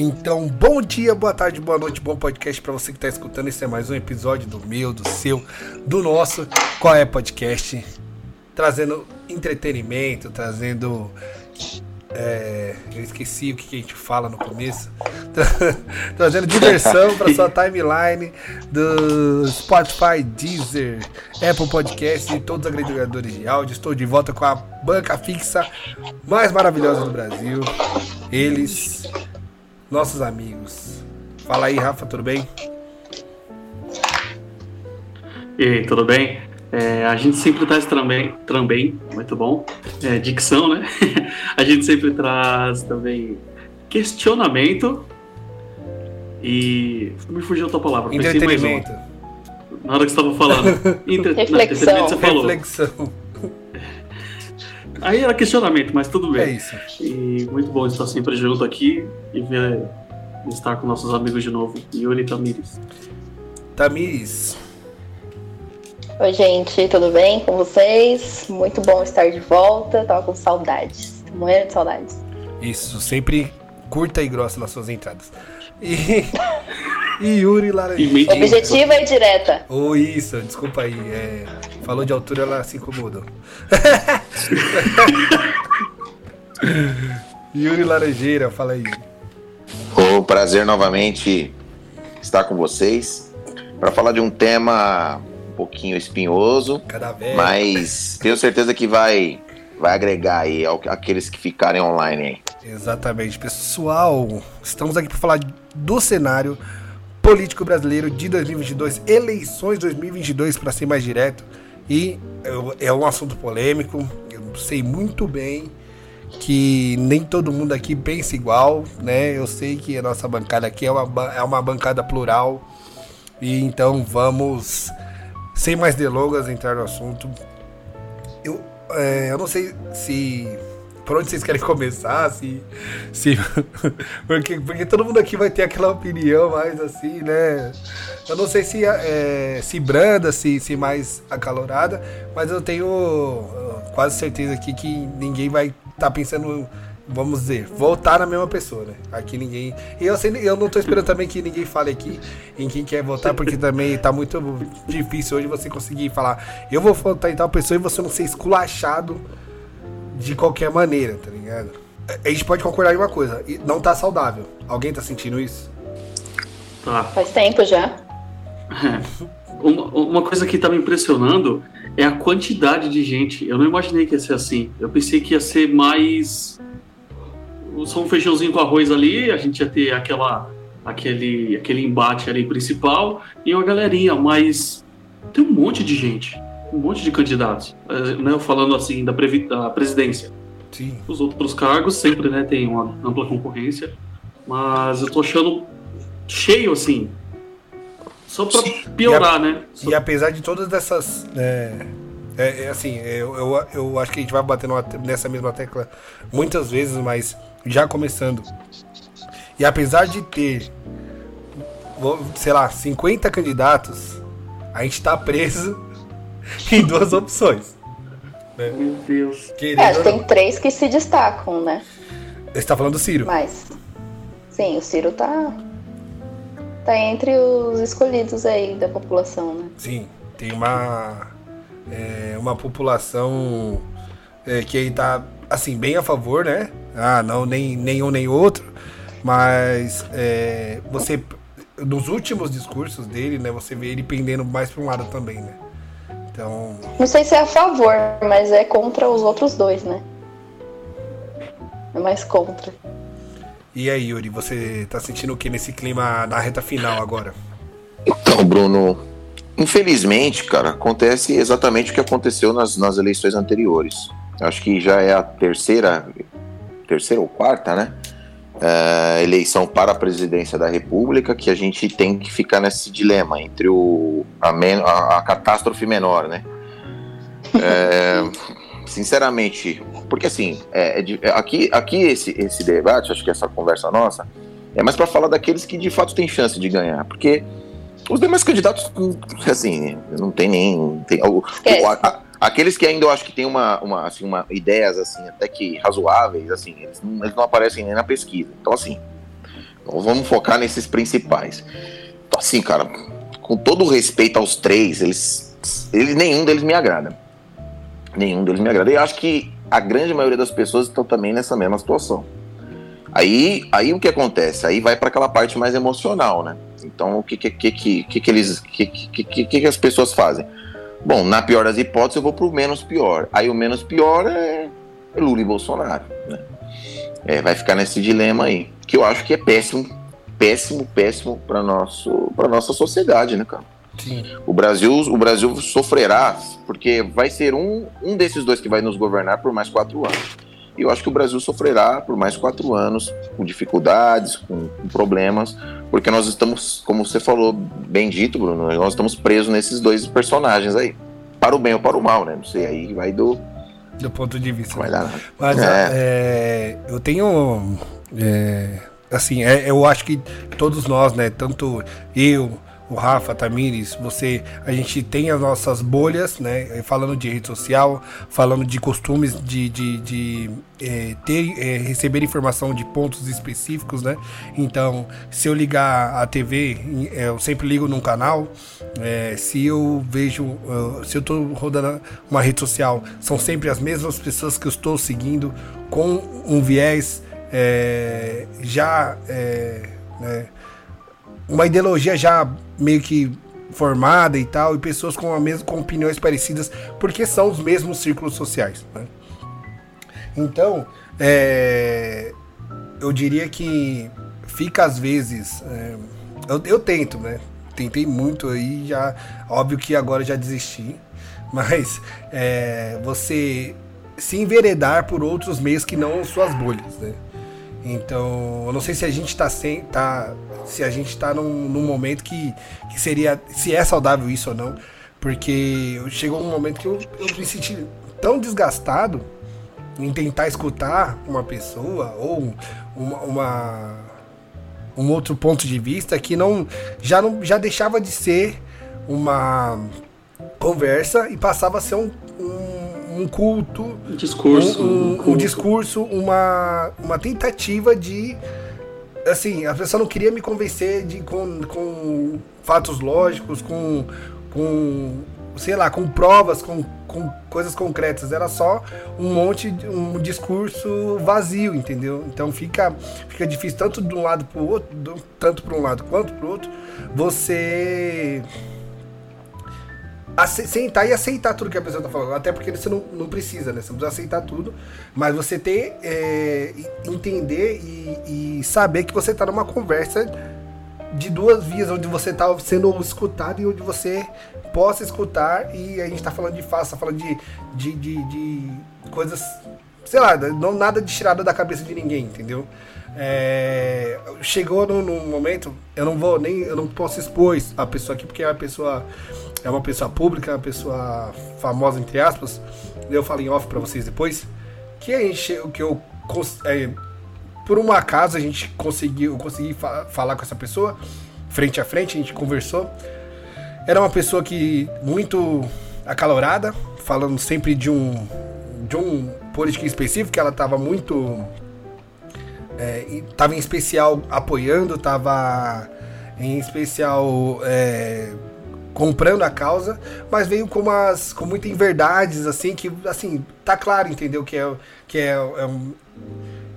Então, bom dia, boa tarde, boa noite, bom podcast para você que está escutando. Esse é mais um episódio do meu, do seu, do nosso Qual é Podcast, trazendo entretenimento, trazendo é, eu esqueci o que a gente fala no começo. Trazendo diversão para sua timeline do Spotify, Deezer, Apple Podcast e todos os agregadores de áudio. Estou de volta com a banca fixa mais maravilhosa do Brasil. Eles, nossos amigos. Fala aí, Rafa, tudo bem? E aí, tudo bem? É, a gente sempre traz também, também muito bom, é, dicção, né? a gente sempre traz também questionamento e. Me fugiu outra palavra. Entretenimento. Na hora que você estava falando. Entre... Reflexão. Não, você falou. Reflexão. Aí era questionamento, mas tudo bem. É isso. E muito bom estar sempre junto aqui e ver, estar com nossos amigos de novo. Yuri Tamires. Tamires. Oi, gente, tudo bem com vocês? Muito bom estar de volta. Tava com saudades, morrendo de saudades. Isso, sempre curta e grossa nas suas entradas. E, e Yuri Laranjeira. Objetiva e direta. Oh, isso, desculpa aí. É, falou de altura, ela se incomodou. Yuri Laranjeira, fala aí. O prazer novamente estar com vocês para falar de um tema pouquinho espinhoso, mas tenho certeza que vai vai agregar aí aqueles que ficarem online aí. Exatamente, pessoal. Estamos aqui para falar do cenário político brasileiro de 2022, eleições 2022 para ser mais direto. E é um assunto polêmico. Eu sei muito bem que nem todo mundo aqui pensa igual, né? Eu sei que a nossa bancada aqui é uma, é uma bancada plural. E então vamos sem mais delongas, entrar no assunto. Eu, é, eu não sei se. Por onde vocês querem começar? Se. se porque, porque todo mundo aqui vai ter aquela opinião mais assim, né? Eu não sei se, é, se branda, se, se mais acalorada, mas eu tenho quase certeza aqui que ninguém vai estar tá pensando vamos dizer, votar na mesma pessoa, né? Aqui ninguém. E eu, sei, eu não tô esperando também que ninguém fale aqui em quem quer votar, porque também tá muito difícil hoje você conseguir falar, eu vou votar em tal pessoa e você não ser esculachado de qualquer maneira, tá ligado? A gente pode concordar em uma coisa, não tá saudável. Alguém tá sentindo isso? Tá. Faz tempo já. Uma, uma coisa que tá me impressionando é a quantidade de gente. Eu não imaginei que ia ser assim. Eu pensei que ia ser mais só um feijãozinho com arroz ali, a gente ia ter aquela, aquele, aquele embate ali principal e uma galerinha, mas tem um monte de gente, um monte de candidatos, eh, né, falando assim da, da presidência. Sim. Os outros cargos sempre né, tem uma ampla concorrência, mas eu tô achando cheio assim. Só para piorar, e a, né? E apesar de todas essas. É, é, é assim, eu, eu, eu, acho que a gente vai bater nessa mesma tecla muitas vezes, mas já começando. E apesar de ter, sei lá, 50 candidatos, a gente tá preso em duas opções. Né? Meu Deus. Querendo é, tem três que se destacam, né? Você tá falando do Ciro? Mas. Sim, o Ciro tá. Tá entre os escolhidos aí da população, né? Sim, tem uma. É, uma população é, que aí tá, assim, bem a favor, né? Ah, não, nem nenhum nem outro, mas é, você nos últimos discursos dele, né, você vê ele pendendo mais para um lado também, né? Então, não sei se é a favor, mas é contra os outros dois, né? É mais contra. E aí, Yuri, você tá sentindo o que nesse clima na reta final agora? Então, Bruno, infelizmente, cara, acontece exatamente o que aconteceu nas, nas eleições anteriores. Acho que já é a terceira terceira ou quarta, né? Uh, eleição para a presidência da República, que a gente tem que ficar nesse dilema entre o, a, men a, a catástrofe menor, né? É, sinceramente, porque assim, é, é, aqui, aqui esse, esse debate, acho que essa conversa nossa, é mais para falar daqueles que de fato têm chance de ganhar, porque os demais candidatos, assim, não tem nem. Tem, o, o, a, Aqueles que ainda eu acho que tem uma, uma, assim, uma ideias assim, até que razoáveis, assim, eles não, eles não aparecem nem na pesquisa. Então, assim, Então, vamos focar nesses principais. Então, assim, cara, com todo respeito aos três, eles, eles nenhum deles me agrada. Nenhum deles me agrada. E acho que a grande maioria das pessoas estão também nessa mesma situação. Aí, aí o que acontece? Aí vai para aquela parte mais emocional, né? Então, o que que, que, que, que eles, que, que, que, que as pessoas fazem? Bom, na pior das hipóteses, eu vou pro menos pior. Aí o menos pior é Lula e Bolsonaro, né? É, vai ficar nesse dilema aí, que eu acho que é péssimo, péssimo, péssimo para nosso, para nossa sociedade, né, cara? Sim. O Brasil, o Brasil sofrerá porque vai ser um, um desses dois que vai nos governar por mais quatro anos. E eu acho que o Brasil sofrerá por mais quatro anos, com dificuldades, com, com, problemas, porque nós estamos, como você falou, bem dito, Bruno, nós estamos presos nesses dois personagens aí. Para o bem ou para o mal, né? Não sei, aí vai do. Do ponto de vista. Vai dar Mas é. É, eu tenho. É, assim, é, eu acho que todos nós, né? Tanto eu, o Rafa, Tamires, você, a gente tem as nossas bolhas, né? Falando de rede social, falando de costumes de, de, de é, ter, é, receber informação de pontos específicos, né? Então, se eu ligar a TV, eu sempre ligo num canal. É, se eu vejo, se eu estou rodando uma rede social, são sempre as mesmas pessoas que eu estou seguindo com um viés já né, uma ideologia já meio que formada e tal, e pessoas com, a mesma, com opiniões parecidas, porque são os mesmos círculos sociais. Né? Então, é, eu diria que fica às vezes. É, eu, eu tento, né? Tentei muito aí, já. Óbvio que agora já desisti. Mas é, você se enveredar por outros meios que não suas bolhas, né? Então, eu não sei se a gente está sem, tá, se a gente está num, num, momento que, que seria, se é saudável isso ou não, porque chegou um momento que eu, eu me senti tão desgastado em tentar escutar uma pessoa ou uma, uma, um outro ponto de vista que não já não já deixava de ser uma conversa e passava a ser um, um culto, um discurso, um, um, um, discurso, uma, uma tentativa de assim, a pessoa não queria me convencer de com, com fatos lógicos, com, com sei lá, com provas, com, com coisas concretas. Era só um monte, de, um discurso vazio, entendeu? Então fica, fica difícil tanto de um lado para o outro, tanto para um lado quanto para o outro, você sentar e aceitar tudo que a pessoa tá falando. Até porque você não, não precisa, né? Você precisa aceitar tudo. Mas você ter, é, entender e, e, saber que você tá numa conversa de duas vias, onde você tá sendo escutado e onde você possa escutar. E a gente tá falando de faça, tá falando de, de, de, de coisas, sei lá, não nada de tirada da cabeça de ninguém, entendeu? É, chegou num, momento, eu não vou nem, eu não posso expor a pessoa aqui porque é uma pessoa é uma pessoa pública, uma pessoa famosa entre aspas. Eu falo em off para vocês depois que a gente, que eu é, por um acaso a gente conseguiu, consegui fa falar com essa pessoa frente a frente, a gente conversou. Era uma pessoa que muito acalorada, falando sempre de um de um político específico, que ela estava muito estava é, em especial apoiando, estava em especial é, comprando a causa, mas veio com umas com muitas inverdades assim que assim tá claro, entendeu que é que é, é um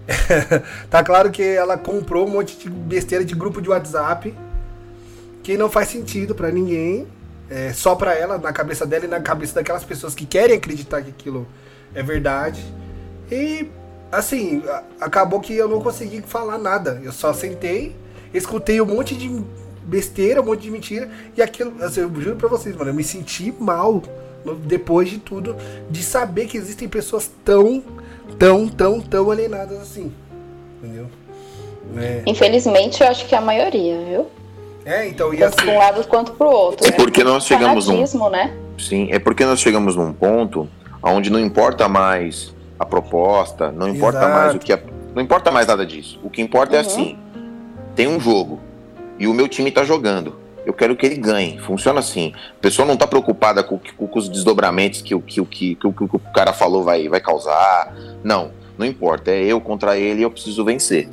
tá claro que ela comprou um monte de besteira de grupo de WhatsApp que não faz sentido para ninguém, é, só para ela, na cabeça dela e na cabeça daquelas pessoas que querem acreditar que aquilo é verdade. E assim, acabou que eu não consegui falar nada. Eu só sentei, escutei um monte de besteira, um monte de mentira. E aquilo, assim, eu juro pra vocês, mano, eu me senti mal depois de tudo, de saber que existem pessoas tão, tão, tão, tão alienadas assim. Entendeu? É. Infelizmente, eu acho que é a maioria, viu? É, então, e Tanto assim... um lado quanto para o outro. É porque nós chegamos num. Né? Sim, é porque nós chegamos num ponto onde não importa mais a proposta, não importa Exato. mais o que. A, não importa mais nada disso. O que importa é uhum. é assim: tem um jogo e o meu time está jogando. Eu quero que ele ganhe. Funciona assim. A pessoa não está preocupada com, com, com, os desdobramentos que, que, que, que, que, o cara falou vai, vai causar. Não, não importa. É eu contra ele e eu preciso vencer.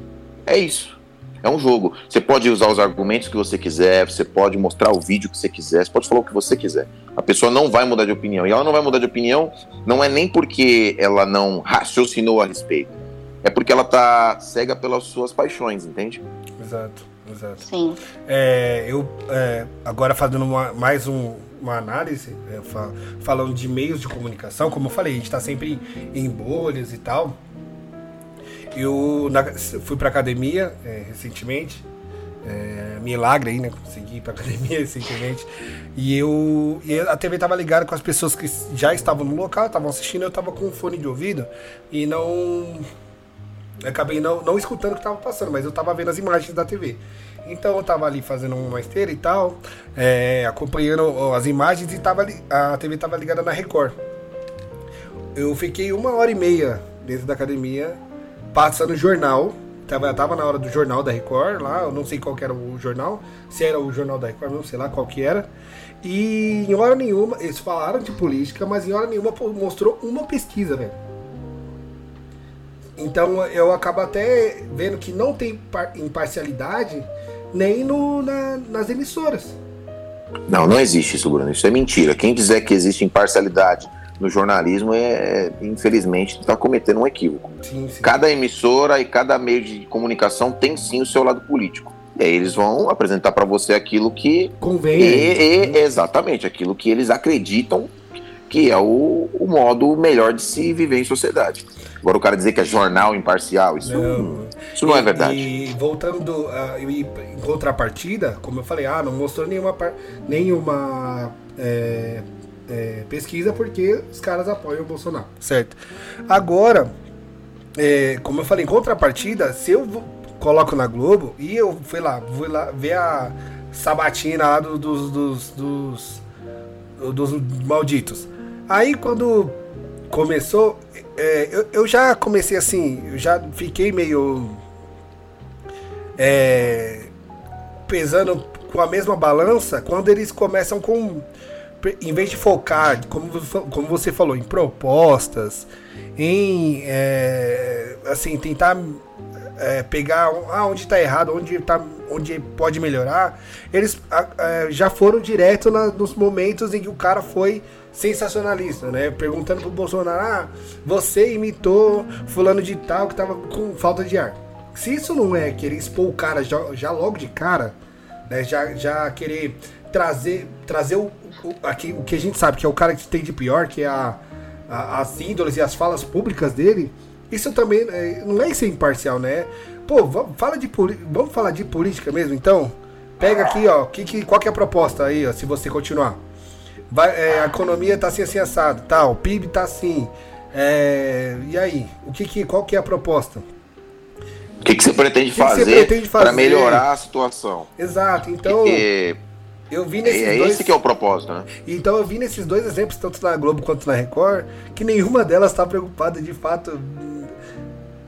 É isso. É um jogo. Você pode usar os argumentos que você quiser, você pode mostrar o vídeo que você quiser, você pode falar o que você quiser. A pessoa não vai mudar de opinião. E ela não vai mudar de opinião não é nem porque ela não raciocinou a respeito. É porque ela tá cega pelas suas paixões, entende? Exato, exato. Sim. É, eu é, agora fazendo uma- mais um- uma análise, é, fa- falando de meios de comunicação, como eu falei, a gente está sempre em bolhas e tal. Eu na- fui para academia é, recentemente, é, milagre aí, né? Consegui ir pra academia recentemente. E eu. E a TV tava ligada com as pessoas que já estavam no local, estavam assistindo, eu tava com um fone de ouvido e não. Acabei não, não escutando o que tava passando, mas eu tava vendo as imagens da TV. Então eu tava ali fazendo uma esteira e tal, é, acompanhando as imagens e tava a TV tava ligada na Record. Eu fiquei uma hora e meia dentro da academia, passando jornal. Tava, tava na hora do jornal da Record lá, eu não sei qual era o jornal, se era o jornal da Record, não sei lá qual que era. E em hora nenhuma, eles falaram de política, mas em hora nenhuma mostrou uma pesquisa, velho. Então eu acabo até vendo que não tem par- imparcialidade nem no, na- nas emissoras. Não, não existe isso, Bruno. Isso é mentira. Quem dizer que existe imparcialidade no jornalismo é, infelizmente, está cometendo um equívoco. Sim, sim. Cada emissora e cada meio de comunicação tem sim o seu lado político. E aí eles vão apresentar para você aquilo que Convém. E, e- exatamente, aquilo que eles acreditam que é o, o modo melhor de se viver em sociedade. Agora o cara dizer que é jornal imparcial, isso não, isso não é E- verdade. E voltando a, e em contrapartida, como eu falei, ah, não mostrou nenhuma, nenhuma é, é, pesquisa porque os caras apoiam o Bolsonaro. Certo. Agora, é, como eu falei, em contrapartida, se eu coloco na Globo e eu fui lá, vou lá ver a sabatina lá do- dos, dos, dos, dos malditos. Aí quando começou, é, eu, eu já comecei assim, eu já fiquei meio é, pesando com a mesma balança quando eles começam com em vez de focar, como, como você falou, em propostas, em é, assim tentar é, pegar ah, onde está errado, onde, tá, onde pode melhorar, eles é, já foram direto na- nos momentos em que o cara foi sensacionalista, né? Perguntando pro Bolsonaro, ah, você imitou fulano de tal que tava com falta de ar. Se isso não é querer expor o cara já, já logo de cara, né? Já, já querer trazer, trazer o, o, aqui, o que a gente sabe que é o cara que tem de pior, que é a, a- as índoles e as falas públicas dele, isso também é, não é ser imparcial, né? Pô, fala de, vamos falar de política mesmo, então? Pega aqui, ó, que, que, qual que é a proposta aí, ó, se você continuar? Vai, é, a economia tá assim, assim, assado, tal, o PIB tá assim. é, e aí, o que que, qual que é a proposta? O que, que você pretende que fazer pretende para fazer? melhorar a situação? Exato, então Porque eu vi é, nesses é dois. esse que é o propósito, né? Então eu vi nesses dois exemplos, tanto na Globo quanto na Record, que nenhuma delas tá preocupada de fato.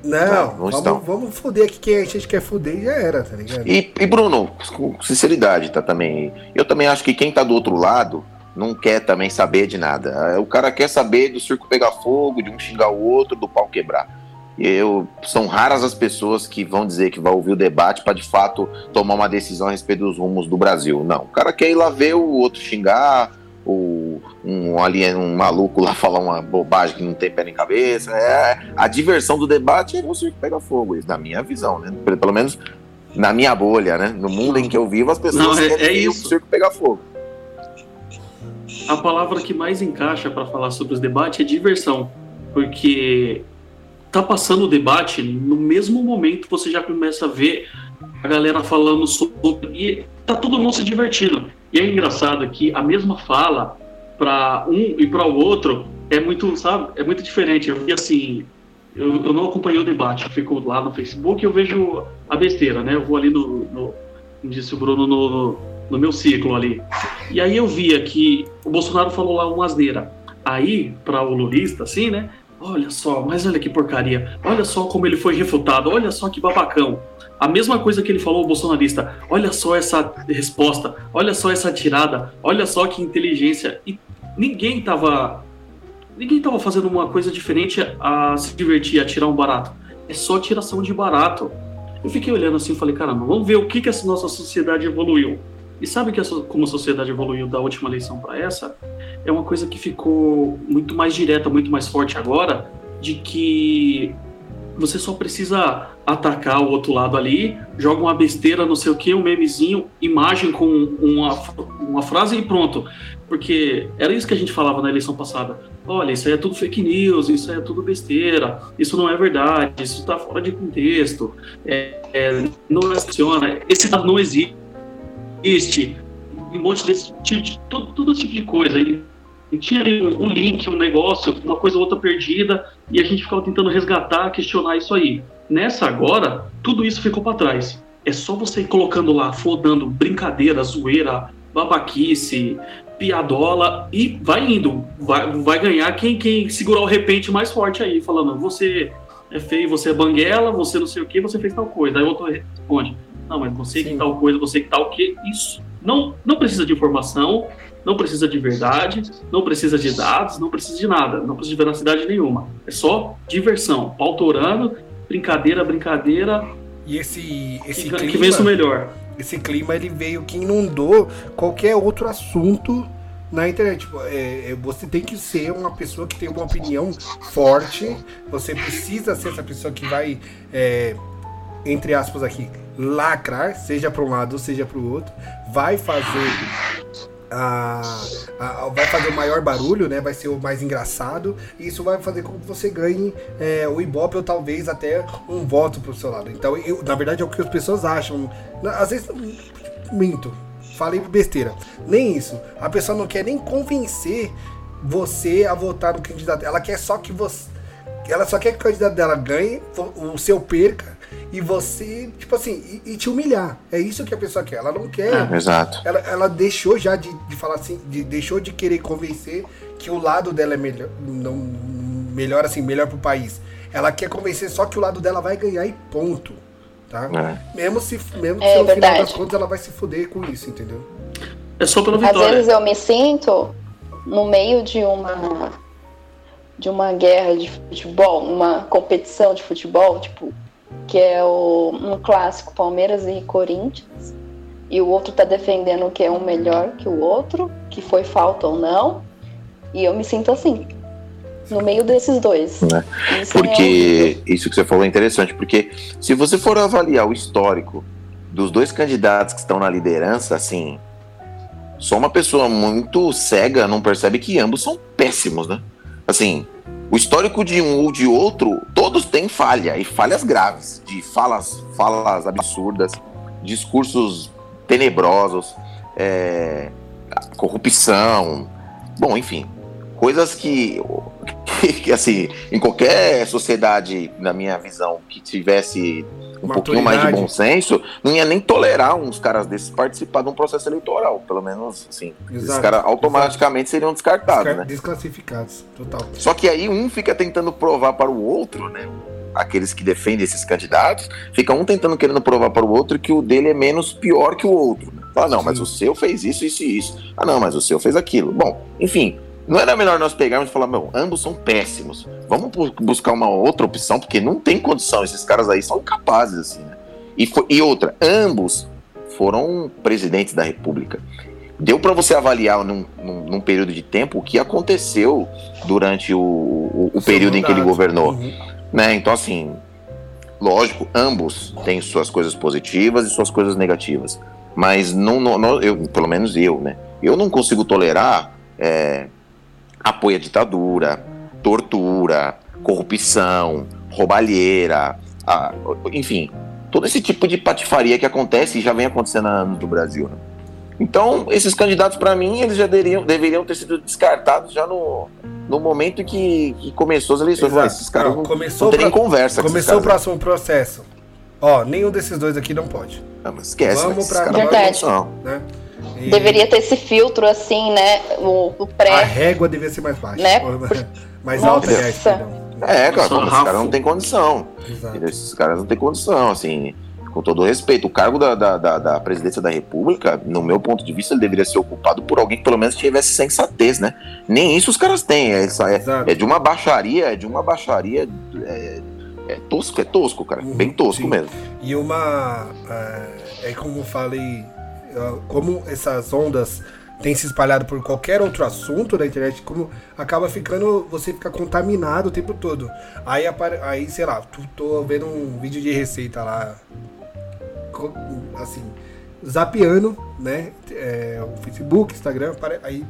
Não, Não, vamos, vamos foder aqui quem a gente quer foder e já era, tá ligado? E, e, Bruno, com sinceridade, tá também. Eu também acho que quem tá do outro lado não quer também saber de nada. O cara quer saber do circo pegar fogo, de um xingar o outro, do pau quebrar. Eu, são raras as pessoas que vão dizer que vai ouvir o debate para de fato tomar uma decisão a respeito dos rumos do Brasil. Não, o cara quer ir lá ver o outro xingar, o, um, alien, um maluco lá falar uma bobagem que não tem pé nem cabeça. É, a diversão do debate é o circo pegar fogo, isso na minha visão, né? Pelo, menos na minha bolha, né? No mundo em que eu vivo, as pessoas Não, é- querem é o circo pegar fogo. A palavra que mais encaixa para falar sobre os debates é diversão, porque tá passando o debate, no mesmo momento você já começa a ver a galera falando sobre e tá todo mundo se divertindo. E é engraçado que a mesma fala para um e para o outro é muito, sabe, é muito diferente. Eu vi assim, eu, eu não acompanhei o debate, eu fico lá no Facebook e eu vejo a besteira, né? Eu vou ali no, no disse o Bruno, no, no, no meu ciclo ali. E aí eu via que o Bolsonaro falou lá uma asneira. Aí, para o lulista, assim, né? Olha só, mas olha que porcaria. Olha só como ele foi refutado. Olha só que babacão. A mesma coisa que ele falou, o bolsonarista. Olha só essa resposta. Olha só essa tirada. Olha só que inteligência. E ninguém tava. Ninguém tava fazendo uma coisa diferente a se divertir, a tirar um barato. É só tiração de barato. Eu fiquei olhando assim e falei, caramba, vamos ver o que, que essa nossa sociedade evoluiu. E sabe que como a sociedade evoluiu da última eleição para essa? É uma coisa que ficou muito mais direta, muito mais forte agora, de que você só precisa atacar o outro lado ali, joga uma besteira, não sei o que, um memezinho, imagem com uma, uma frase e pronto. Porque era isso que a gente falava na eleição passada. Olha, isso aí é tudo fake news, isso aí é tudo besteira, isso não é verdade, isso está fora de contexto, é, é, não funciona, esse dado não existe, um monte desse tipo de, todo, todo tipo de coisa. E, tinha ali um, um link, um negócio, uma coisa ou outra perdida, e a gente ficava tentando resgatar, questionar isso aí. Nessa agora, tudo isso ficou para trás. É só você ir colocando lá, fodando brincadeira, zoeira, babaquice, piadola e vai indo. Vai, vai ganhar quem, quem segurar o repente mais forte aí, falando: você é feio, você é banguela, você não sei o que, você fez tal coisa. Aí o outro responde: não, mas você Sim. que tal coisa, você que tal o que. Isso não, não precisa de informação, não precisa de verdade, não precisa de dados, não precisa de nada, não precisa de veracidade nenhuma. É só diversão, pautorando, brincadeira, brincadeira. E esse, esse que, clima, que vence o melhor. Esse clima ele veio que inundou qualquer outro assunto na internet. Tipo, é, é, você tem que ser uma pessoa que tem uma opinião forte. Você precisa ser essa pessoa que vai, é, entre aspas aqui, lacrar, seja para um lado, seja para o outro. Vai fazer a, a, vai fazer o maior barulho, né? Vai ser o mais engraçado. E isso vai fazer com que você ganhe é, o Ibope ou talvez até um voto pro seu lado. Então, eu, na verdade, é o que as pessoas acham. Às vezes, minto. Falei besteira. Nem isso. A pessoa não quer nem convencer você a votar no candidato. Ela quer só que você. Ela só quer que o candidato dela ganhe, o seu perca e você, tipo assim, e, e, te humilhar. É isso que a pessoa quer. Ela não quer. É, exato. Ela, ela deixou já de, de falar assim, de, deixou de querer convencer que o lado dela é melhor, não, melhor assim, melhor pro país. Ela quer convencer só que o lado dela vai ganhar e ponto. Tá? É. Mesmo se, mesmo é, se no verdade. final das contas ela vai se fuder com isso, entendeu? É só pela vitória. Às vezes eu me sinto no meio de uma de uma guerra de futebol, uma competição de futebol, tipo, que é o, um clássico Palmeiras e Corinthians, e o outro tá defendendo que é um melhor que o outro, que foi falta ou não, e eu me sinto assim, no meio desses dois. É. Isso porque é isso que você falou é interessante, porque se você for avaliar o histórico dos dois candidatos que estão na liderança, assim, só uma pessoa muito cega não percebe que ambos são péssimos, né? Assim, o histórico de um ou de outro, todos têm falha, e falhas graves, de falas, falas absurdas, discursos tenebrosos, é, corrupção, bom, enfim, coisas que, que, assim, em qualquer sociedade, na minha visão, que tivesse um pouquinho mais de bom senso, não ia nem tolerar uns caras desses participar de um processo eleitoral. Pelo menos, assim. Exato, esses caras automaticamente exato. seriam descartados, Descar né? Desclassificados, total. Só que aí um fica tentando provar para o outro, né? Aqueles que defendem esses candidatos, fica um tentando querendo provar para o outro que o dele é menos pior que o outro. Né? Fala, não, Sim. mas o seu fez isso, isso e isso. Ah, não, mas o seu fez aquilo. Bom, enfim, não era melhor nós pegarmos e falar, meu, ambos são péssimos. Vamos buscar uma outra opção, porque não tem condição. Esses caras aí são incapazes, assim, né? E, foi, e outra, ambos foram presidentes da República. Deu para você avaliar num, num, num, período de tempo o que aconteceu durante o, o, o período em que ele governou. Uhum. Né? Então, assim, lógico, ambos têm suas coisas positivas e suas coisas negativas. Mas não, não, não eu, pelo menos eu, né? Eu não consigo tolerar é, apoia a ditadura, tortura, corrupção, roubalheira, a, enfim, todo esse tipo de patifaria que acontece e já vem acontecendo há anos no Brasil. Né? Então, esses candidatos, para mim, eles já deveriam, deveriam ter sido descartados já no, no momento que, que começou as eleições. Exato. Esses caras não, começou não tem conversa. Começou o próximo processo. Ó, nenhum desses dois aqui não pode. Não, mas esquece. Vamos pra Verdade. Não, né? E... Deveria ter esse filtro assim, né? O, o pré. A régua devia ser mais baixa. Né? mais alta, aliás, perdão. É, cara, esses caras não têm condição. Exato. Esses caras não têm condição, assim, com todo respeito. O cargo da, da, da, da, presidência da República, no meu ponto de vista, ele deveria ser ocupado por alguém que pelo menos tivesse sensatez, né? Nem isso os caras têm. É, é, é de uma baixaria, é de uma baixaria. É, é tosco, é tosco, cara. Uhum, bem tosco sim. mesmo. E uma. É, é como eu falei, é, como essas ondas têm se espalhado por qualquer outro assunto na internet, como acaba ficando. Você fica contaminado o tempo todo. Aí, aí sei lá, tô vendo um vídeo de receita lá. Assim, zapeando, né? É, o Facebook, Instagram, aí,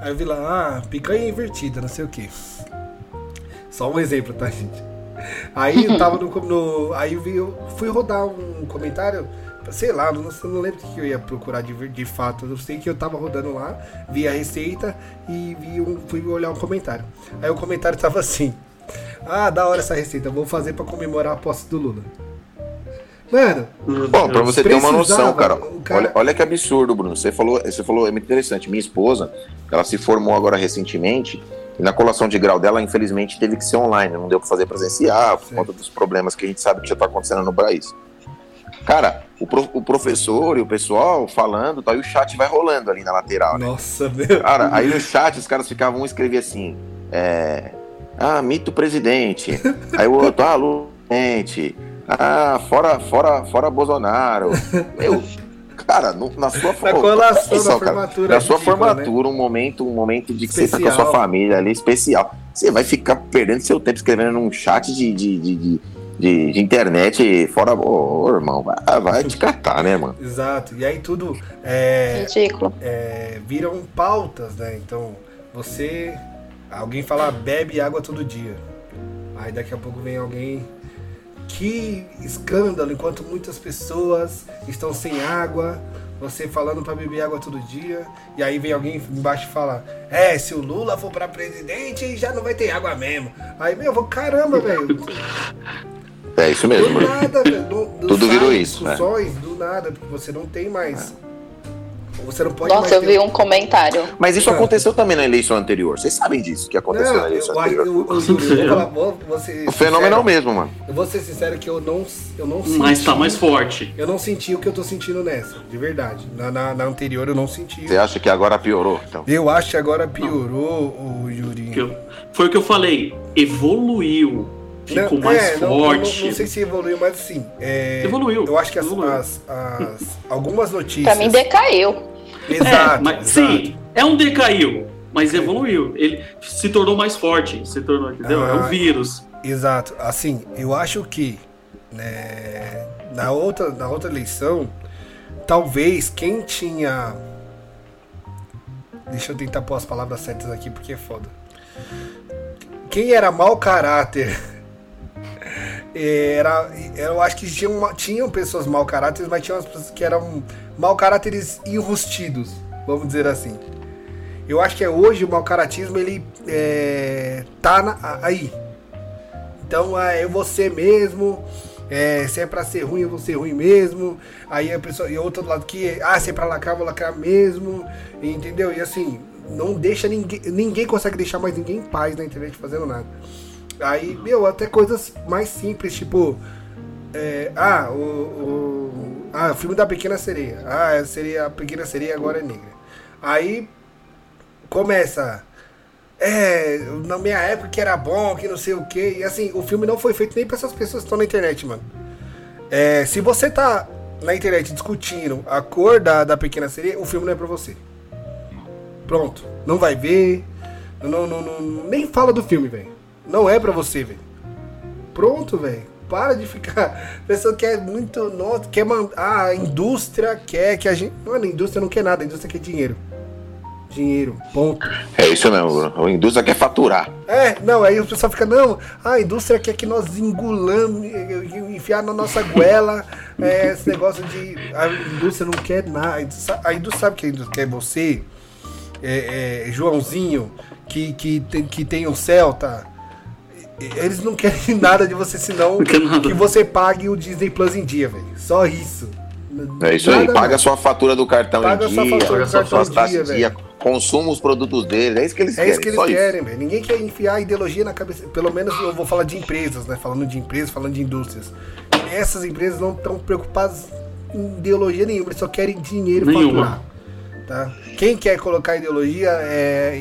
aí eu vi lá, ah, picanha invertida, não sei o que. Só um exemplo, tá, gente? Aí eu tava no. no- aí eu, vi, eu fui rodar um comentário, sei lá, não, não lembro o que eu ia procurar de, de fato. Eu sei que eu tava rodando lá, vi a receita e vi um, fui olhar um comentário. Aí o comentário tava assim: Ah, da hora essa receita, vou fazer pra comemorar a posse do Lula. Mano, Bom, pra você ter uma noção, cara, cara- Olha, olha que absurdo, Bruno. Você falou, você falou, é muito interessante. Minha esposa, ela se formou agora recentemente e na colação de grau dela, infelizmente, teve que ser online. Não deu pra fazer presencial por Sim. conta dos problemas que a gente sabe que já tá acontecendo no país. Cara, o, pro- o professor e o pessoal falando, tá, e o chat vai rolando ali na lateral. né? nossa, meu. Cara, aí no chat os caras ficavam, um escrevia assim, é, ah, mito presidente. Aí o outro, ah, Lula presidente. Ah, fora, fora, fora Bolsonaro. Eu, cara, no- na sua Na colação, Atenção, na cara, formatura. na sua ridícula, né? formatura, um momento, um momento de que você tá com a Especial. sua família ali, especial. Você vai ficar perdendo seu tempo escrevendo num chat de, de, de, de, de- de internet fora. Ô, ô, irmão, vai, vai te catar, né, mano? Exato. E aí tudo é, Ridículo. é, viram pautas, né? Então, você. Alguém fala bebe água todo dia. Aí daqui a pouco vem alguém. Que escândalo, enquanto muitas pessoas estão sem água, você falando pra beber água todo dia, e aí vem alguém embaixo e fala: É, se o Lula for pra presidente, já não vai ter água mesmo. Aí, meu, eu vou, caramba, velho. É isso Do mesmo, Bruno. nada, velho. Do, do Tudo virou isso, né? Do nada, porque você não tem mais. Você não pode Nossa, eu vi um comentário. Mas isso Cara. aconteceu também na eleição anterior. Vocês sabem disso que aconteceu Não, na eleição eu, anterior. eu, eu, eu vou falar, vou, vou ser O fenômeno é o mesmo, mano. Eu vou ser sincero que eu não, eu não senti. Mas tá mais forte. Eu não senti o que eu tô sentindo nessa, de verdade. Na, na, na anterior eu não senti. Você acha que agora piorou? Então. Eu acho que agora piorou, o Yuri. Que eu- foi o que eu falei. Evoluiu. Ficou Não, mais é, não- forte. Não, não sei se evoluiu, mas assim. é, Evoluiu, Eu acho que as, as- as- algumas notícias. Pra mim decaiu. Exato. é, mas, exato. sim, é um decaiu, mas evoluiu. Ele se tornou mais forte, se tornou, entendeu? é um Ah, vírus. Exato. Assim, eu acho que né, na, outra, na outra eleição, talvez quem tinha. Deixa eu tentar pôr as palavras certas aqui porque é foda. Quem era mau caráter. Era, eu acho que tinham, tinham pessoas mau caráter, mas tinham as pessoas que eram mau caráteres enrustidos, vamos dizer assim. Eu acho que é hoje o mau caratismo ele é, tá na- aí, então é ser mesmo. É, se é pra ser ruim, eu vou ser ruim mesmo. Aí a pessoa. E outro lado que, ah, se é pra lacrar, eu vou lacrar mesmo. Entendeu? E assim, não deixa ninguém. Ninguém consegue deixar mais ninguém em paz na internet fazendo nada. Aí, meu, até coisas mais simples, tipo. é, ah, o, o. Ah, filme da Pequena Sereia. Ah, a, sereia, a Pequena Sereia agora é negra. Aí começa. É, na minha época que era bom, que não sei o que. E assim, o filme não foi feito nem pra essas pessoas que estão na internet, mano. É, se você tá na internet discutindo a cor da, da pequena sereia, o filme não é pra você. Pronto. Não vai ver. Não, não, não, nem fala do filme, velho. Não é pra você, velho. Pronto, velho. Para de ficar. A pessoa quer muito. Nossa, quer mandar. Ah, a indústria quer que a gente. Mano, a indústria não quer nada, a indústria quer dinheiro. Dinheiro, ponto. É isso mesmo, Bruno. A indústria quer faturar. É, não, aí o pessoal fica, não, a indústria quer que nós engulamos, enfiar na nossa goela é, esse negócio de. A indústria não quer nada. A indústria, sabe que a indústria quer você, é, é, Joãozinho, que, que, tem, que tem um Celta. Eles não querem nada de você, senão que você pague o Disney Plus em dia, velho. Só isso. É isso aí. Nada Paga a mais. sua fatura do cartão Paga a em sua dia, fatura paga do cartão em taxas dia, em dia, consuma os produtos deles. É isso que eles É querem. isso que eles só querem, velho. Ninguém quer enfiar ideologia na cabeça. Pelo menos eu vou falar de empresas, né? Falando de empresas, falando de indústrias. Essas empresas não estão preocupadas em ideologia nenhuma, eles só querem dinheiro Nenhuma. faturar. Tá? Quem quer colocar ideologia é,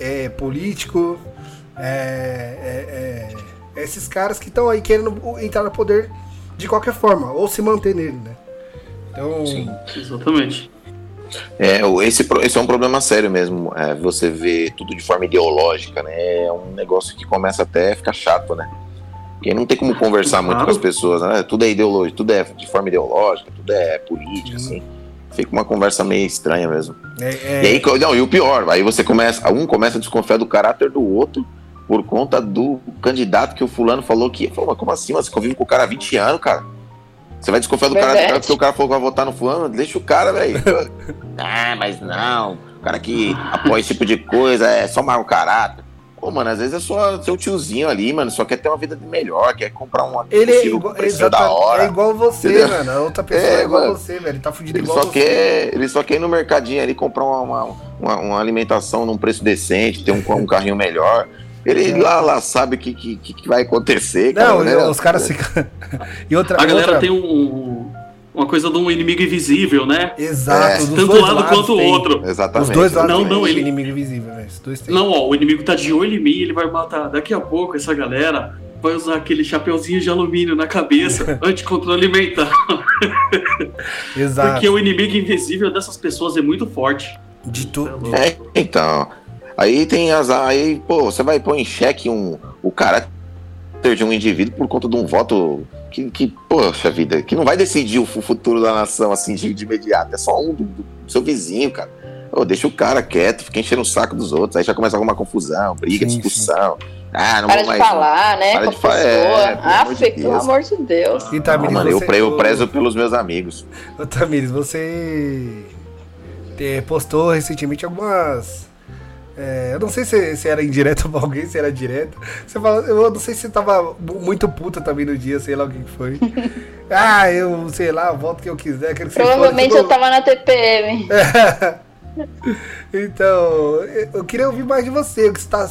é- é político, é, é- é esses caras que estão aí querendo entrar no poder de qualquer forma, ou se manter nele, né? Então. Sim, exatamente. É, esse, esse é um problema sério mesmo. É, você vê tudo de forma ideológica, né? É um negócio que começa até a ficar chato, né? Porque não tem como conversar claro. muito com as pessoas, né? Tudo é ideológico, tudo é de forma ideológica, tudo é política, assim. Fica uma conversa meio estranha mesmo. É, é... E aí, não, e o pior, aí você começa, um começa a desconfiar do caráter do outro por conta do candidato que o fulano falou que. Falou, mas como assim? Você convive com o cara há 20 anos, cara? Você vai desconfiar do cara, cara porque o cara falou que vai votar no fulano? Deixa o cara, velho. ah, mas não. O cara que apoia esse tipo de coisa é só mau caráter. Pô, mano, às vezes é só seu tiozinho ali, mano, só quer ter uma vida melhor, quer comprar um Ele é igual, da hora. É igual você, entendeu? mano. A outra pessoa é, é igual mano, você, velho. Ele tá fudido ele igual só você. Quer, ele só quer ir no mercadinho ali comprar uma, uma, uma alimentação num preço decente, ter um, um carrinho melhor. Ele é. lá, lá sabe o que, que, que, vai acontecer. Cara, não, né? os caras ficam. e outra, a galera outra... tem um, uma coisa de um inimigo invisível, né? Exato. É. Tanto um lado quanto o outro. Exatamente. Os dois lados não, não, ele... inimigo invisível, né? dois Não, ó, o inimigo tá de olho em mim, ele vai matar. Daqui a pouco essa galera vai usar aquele chapeuzinho de alumínio na cabeça, anticontrole mental. Exato. Porque o inimigo invisível dessas pessoas é muito forte. De tudo. É, então. Aí tem as. Aí, pô, você vai pôr em xeque um, o caráter de um indivíduo por conta de um voto que, que poxa vida, que não vai decidir o futuro da nação assim de, de imediato. É só um do, do seu vizinho, cara. Oh, deixa o cara quieto, fica enchendo o saco dos outros. Aí já começa alguma confusão, briga, sim, discussão. Sim. Ah, não para de mais, falar, né? Para de falar. É, ah, pelo, amor de Deus. E Tamires, mano, você... eu, eu prezo pelos meus amigos. Ô, Tamires, você postou recentemente algumas é, eu não sei se, se era indireto pra alguém, se era direto. Você fala, eu não sei se você tava muito puta também no dia, sei lá o que foi. ah, eu sei lá, volto que eu quiser. Que Provavelmente eu tava na TPM. então, eu queria ouvir mais de você. Que está,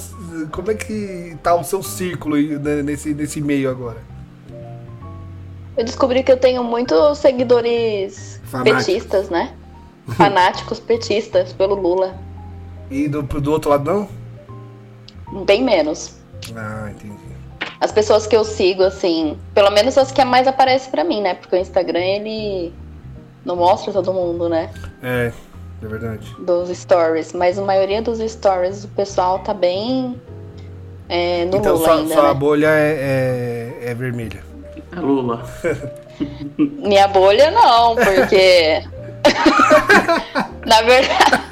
como é que tá o seu círculo né, nesse, nesse meio agora? Eu descobri que eu tenho muitos seguidores Fanático. petistas, né? Fanáticos petistas pelo Lula. E do, do outro lado não? Bem menos. Ah, entendi. As pessoas que eu sigo, assim, pelo menos as que mais aparecem para mim, né? Porque o Instagram, ele não mostra todo mundo, né? É, é verdade. Dos stories. Mas a maioria dos stories, o pessoal tá bem é, no então, Lula sua, ainda, sua né? bolha é, é, é vermelha. É Lula. Minha bolha não, porque... Na verdade...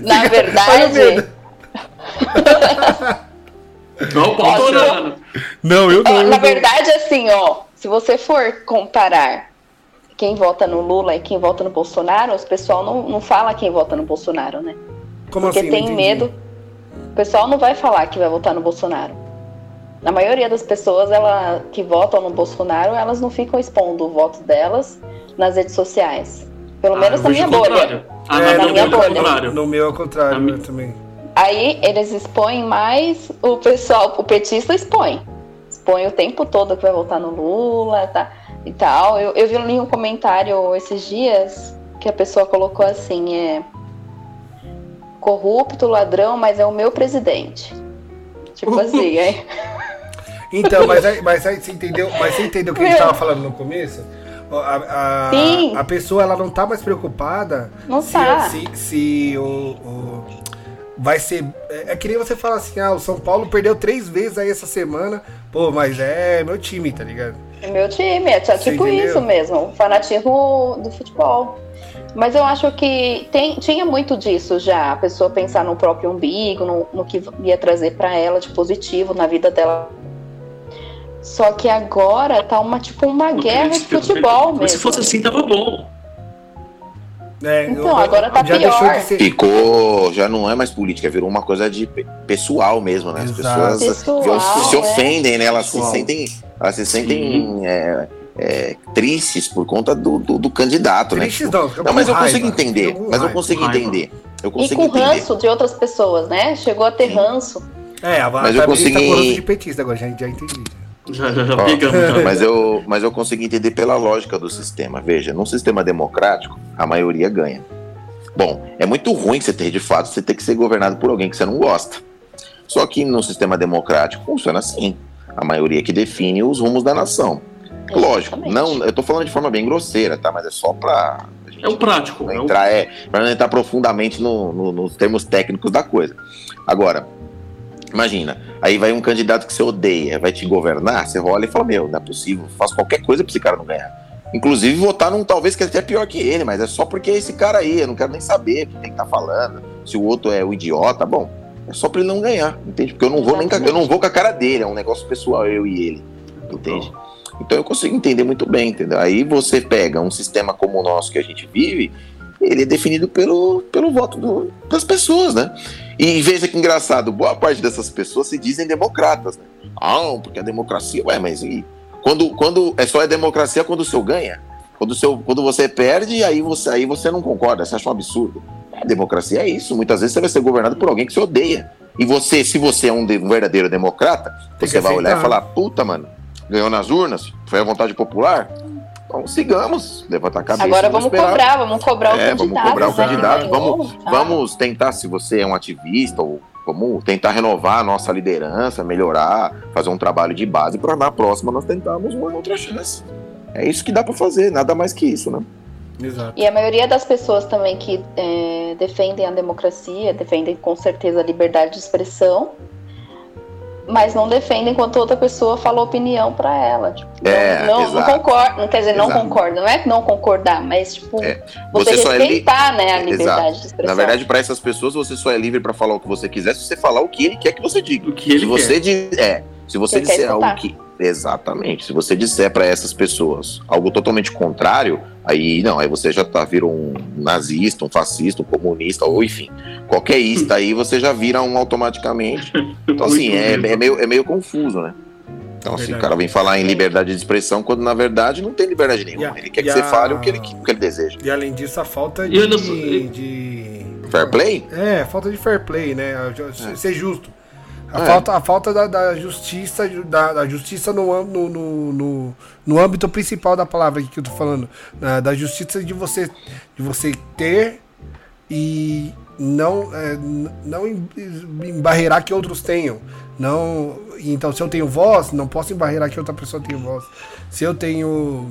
Na verdade. Não, Pautorano. Não, eu não. na verdade, assim, ó, se você for comparar quem vota no Lula e quem vota no Bolsonaro, os pessoal não, não fala quem vota no Bolsonaro, né? Como Porque assim? tem medo. O pessoal não vai falar que vai votar no Bolsonaro. A maioria das pessoas ela, que votam no Bolsonaro, elas não ficam expondo o voto delas nas redes sociais. Pelo ah, menos na minha bolha. Ah, é, na minha bolha. No meu é o contrário, eu também. Aí eles expõem mais, o pessoal, o petista expõe. Expõe o tempo todo que vai votar no Lula tá, e tal. Eu, eu vi um comentário esses dias que a pessoa colocou assim, é corrupto, ladrão, mas é o meu presidente. Tipo assim, aí. Então, mas aí, mas aí você entendeu, mas você entendeu o que a gente estava falando no começo? A, a, a, pessoa ela não tá mais preocupada não se, tá. se, se o, o, vai ser. É, é que nem você fala assim, ah, o São Paulo perdeu três vezes aí essa semana. Pô, mas é meu time, tá ligado? É meu time, é tipo isso mesmo, o fanatismo do futebol. Mas eu acho que tem, tinha muito disso já, a pessoa pensar no próprio umbigo, no, no que ia trazer para ela de positivo na vida dela só que agora tá uma tipo uma guerra de futebol mesmo. Mas se fosse assim, tava bom. É, então, eu, agora tá já pior. De ser... Ficou, já não é mais política, virou uma coisa de pessoal mesmo, né? As pessoas pessoal, se é. ofendem, né? Elas se sentem, elas se sentem é, é, tristes por conta do, do, do candidato, né? Tristes não, não, mas eu consigo entender, mas eu consigo entender. Eu consigo e com entender. ranço de outras pessoas, né? Chegou a ter Sim. ranço. É, a mas eu consegui... tá de petista agora, já, já entendi. Já, já, já pegamos. Mas eu, mas eu consegui entender pela lógica do sistema. Veja, num sistema democrático, a maioria ganha. Bom, é muito ruim você ter, de fato, você ter que ser governado por alguém que você não gosta. Só que no sistema democrático funciona assim. A maioria que define os rumos da nação. Lógico, não, eu tô falando de forma bem grosseira, tá? Mas é só pra. É o prático. Não entrar, é, o... pra não entrar profundamente no, no, nos termos técnicos da coisa. Agora, imagina, aí vai um candidato que você odeia, vai te governar, você olha e fala, meu, não é possível, faço qualquer coisa pra esse cara não ganhar. Inclusive votar num talvez que é até pior que ele, mas é só porque é esse cara aí, eu não quero nem saber o que tem tá falando, se o outro é o idiota, bom, é só pra ele não ganhar, entende? Porque eu não vou nem eu não vou com a cara dele, é um negócio pessoal, eu e ele, entende? Então eu consigo entender muito bem, entendeu? Aí você pega um sistema como o nosso que a gente vive, ele é definido pelo, pelo voto do, das pessoas, né? E veja que engraçado, boa parte dessas pessoas se dizem democratas, né? Ah, porque a democracia, ué, mas e quando, quando é só é democracia quando o seu ganha. Quando, o seu, quando você perde, aí você, aí você não concorda, você acha um absurdo. A democracia é isso. Muitas vezes você vai ser governado por alguém que você odeia. E você, se você é um, de, um verdadeiro democrata, você vai olhar e falar: puta, mano, ganhou nas urnas, foi a vontade popular. Então sigamos, levantar a cabeça. Agora vamos esperar. cobrar, vamos cobrar o é, candidato. Vamos cobrar o né? candidato. Vamos, tá. vamos tentar, se você é um ativista ou vamos tentar renovar a nossa liderança, melhorar, fazer um trabalho de base para na próxima nós tentarmos uma outra chance. É isso que dá para fazer, nada mais que isso, né? Exato. E a maioria das pessoas também que é, defendem a democracia, defendem com certeza a liberdade de expressão, mas não defendem enquanto outra pessoa fala opinião para ela. Tipo, é, não, não, não concorda, quer dizer, exato. não concorda, não é não concordar, mas tipo, é. você, você respeitar, é né, a liberdade exato. de expressão. Na verdade, para essas pessoas, você só é livre para falar o que você quiser se você falar o que ele quer que você diga. O que ele se você quer. é, se você disser algo que Exatamente. Se você disser para essas pessoas algo totalmente contrário, aí não, aí você já tá, vira um nazista, um fascista, um comunista, ou enfim, qualquer ista aí você já vira um automaticamente. Então, assim, é, é, meio, é meio confuso, né? Então, assim, o cara vem falar em liberdade de expressão quando na verdade não tem liberdade nenhuma. A, ele quer que a... você fale o que ele, o que ele deseja. E além disso, a falta de. Não... de... Fair play? É, falta de fair play, né? É. Ser justo. A, é. falta, a falta da, da justiça, da, da justiça no, no, no, no, âmbito principal da palavra que eu tô falando. Da, da justiça de você, de você ter e não, é, não embarreirar que outros tenham. Não, então, se eu tenho voz, não posso embarreirar que outra pessoa tenha voz. Se eu tenho.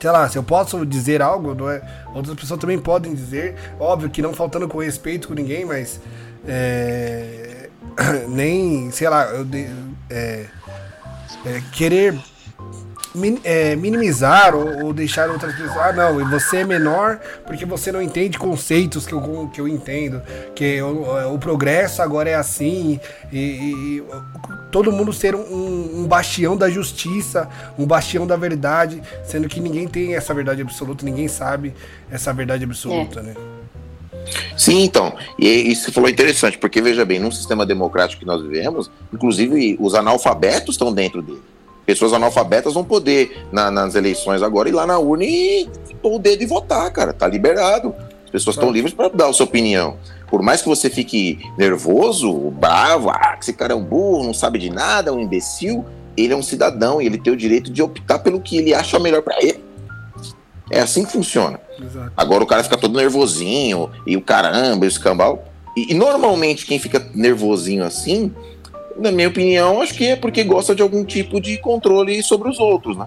Sei lá, se eu posso dizer algo, não é, outras pessoas também podem dizer. Óbvio que não faltando com respeito com ninguém, mas. É, nem, sei lá, eu, é, é, querer min, é, minimizar ou, ou, deixar outras pessoas. Ah, não, você é menor porque você não entende conceitos que eu, que eu entendo. Que o, o progresso agora é assim. E, e todo mundo ser um, um, bastião da justiça, um bastião da verdade, sendo que ninguém tem essa verdade absoluta, ninguém sabe essa verdade absoluta, é. né? Sim, então, e isso falou interessante, porque veja bem, num sistema democrático que nós vivemos, inclusive os analfabetos estão dentro dele. Pessoas analfabetas vão poder, na, nas eleições agora, ir lá na urna e pôr o dedo e votar, cara, tá liberado. As pessoas estão livres para dar a sua opinião. Por mais que você fique nervoso, bravo, ah, esse cara é um burro, não sabe de nada, é um imbecil, ele é um cidadão e ele tem o direito de optar pelo que ele acha melhor para ele. É assim que funciona. Exato. Agora o cara fica todo nervosinho e o caramba, e o escambau. E, e, normalmente quem fica nervosinho assim, na minha opinião, acho que é porque gosta de algum tipo de controle sobre os outros, né?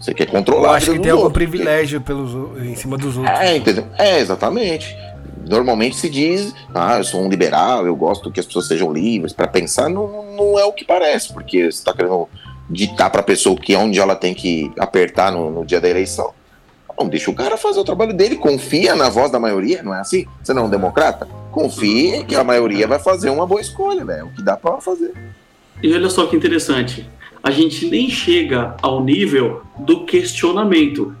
Você quer controlar. Eu acho que tem algum privilégio pelos, em cima dos outros. É, entendeu? É, exatamente. Normalmente se diz, ah, eu sou um liberal, eu gosto que as pessoas sejam livres para pensar. Não, não é o que parece, porque você está querendo ditar para a pessoa que é onde ela tem que apertar no, no dia da eleição. Não, deixa o cara fazer o trabalho dele, confia na voz da maioria, não é assim? Você não é um democrata? Confie que a maioria vai fazer uma boa escolha, velho. É o que dá para fazer. E olha só que interessante. A gente nem chega ao nível do questionamento.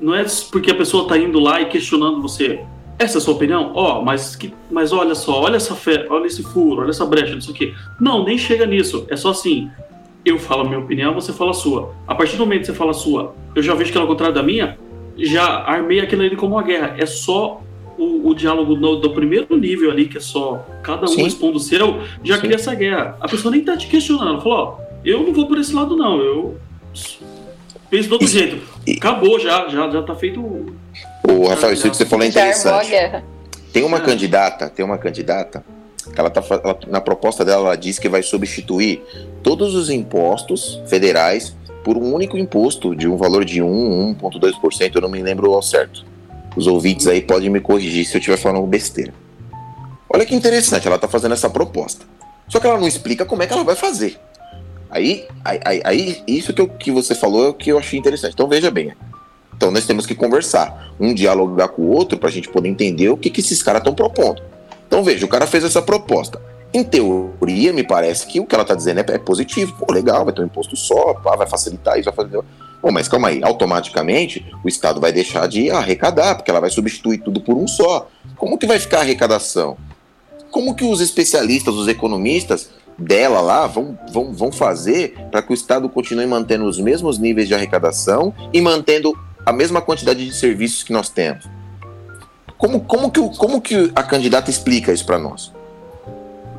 Não é porque a pessoa tá indo lá e questionando você. Essa é a sua opinião? Ó, oh, mas, que, mas olha só, olha essa fé, olha esse furo, olha essa brecha, não sei o quê. Não, nem chega nisso. É só assim eu falo a minha opinião, você fala a sua. A partir do momento que você fala a sua, eu já vejo que ela é o contrário da minha, já armei aquilo ali como uma guerra. É só o, o diálogo no, do primeiro nível ali, que é só cada um Sim. responde o seu, já Sim. cria essa guerra. A pessoa nem tá te questionando. Ela falou, ó, eu não vou por esse lado não, eu penso do outro jeito. Acabou já, já, já tá feito... O Rafael, isso que você falou é interessante. Tem uma é. candidata, tem uma candidata Ela tá, ela, na proposta dela, ela diz que vai substituir todos os impostos federais por um único imposto de um valor de 1, 1,2%, eu não me lembro ao certo. Os ouvintes aí podem me corrigir se eu estiver falando besteira. Olha que interessante, ela está fazendo essa proposta. Só que ela não explica como é que ela vai fazer. Aí, aí, aí isso que, eu, que você falou é o que eu achei interessante. Então veja bem. Então nós temos que conversar, um dialogar com o outro para a gente poder entender o que, que esses caras estão propondo. Então veja, o cara fez essa proposta. Em teoria, me parece que o que ela está dizendo é, é, positivo. Pô, legal, vai ter um imposto só, pá, vai facilitar isso, vai fazer. Mas calma aí, automaticamente o Estado vai deixar de arrecadar, porque ela vai substituir tudo por um só. Como que vai ficar a arrecadação? Como que os especialistas, os economistas dela lá vão, vão, vão fazer para que o Estado continue mantendo os mesmos níveis de arrecadação e mantendo a mesma quantidade de serviços que nós temos? Como, como, que, como que a candidata explica isso para nós?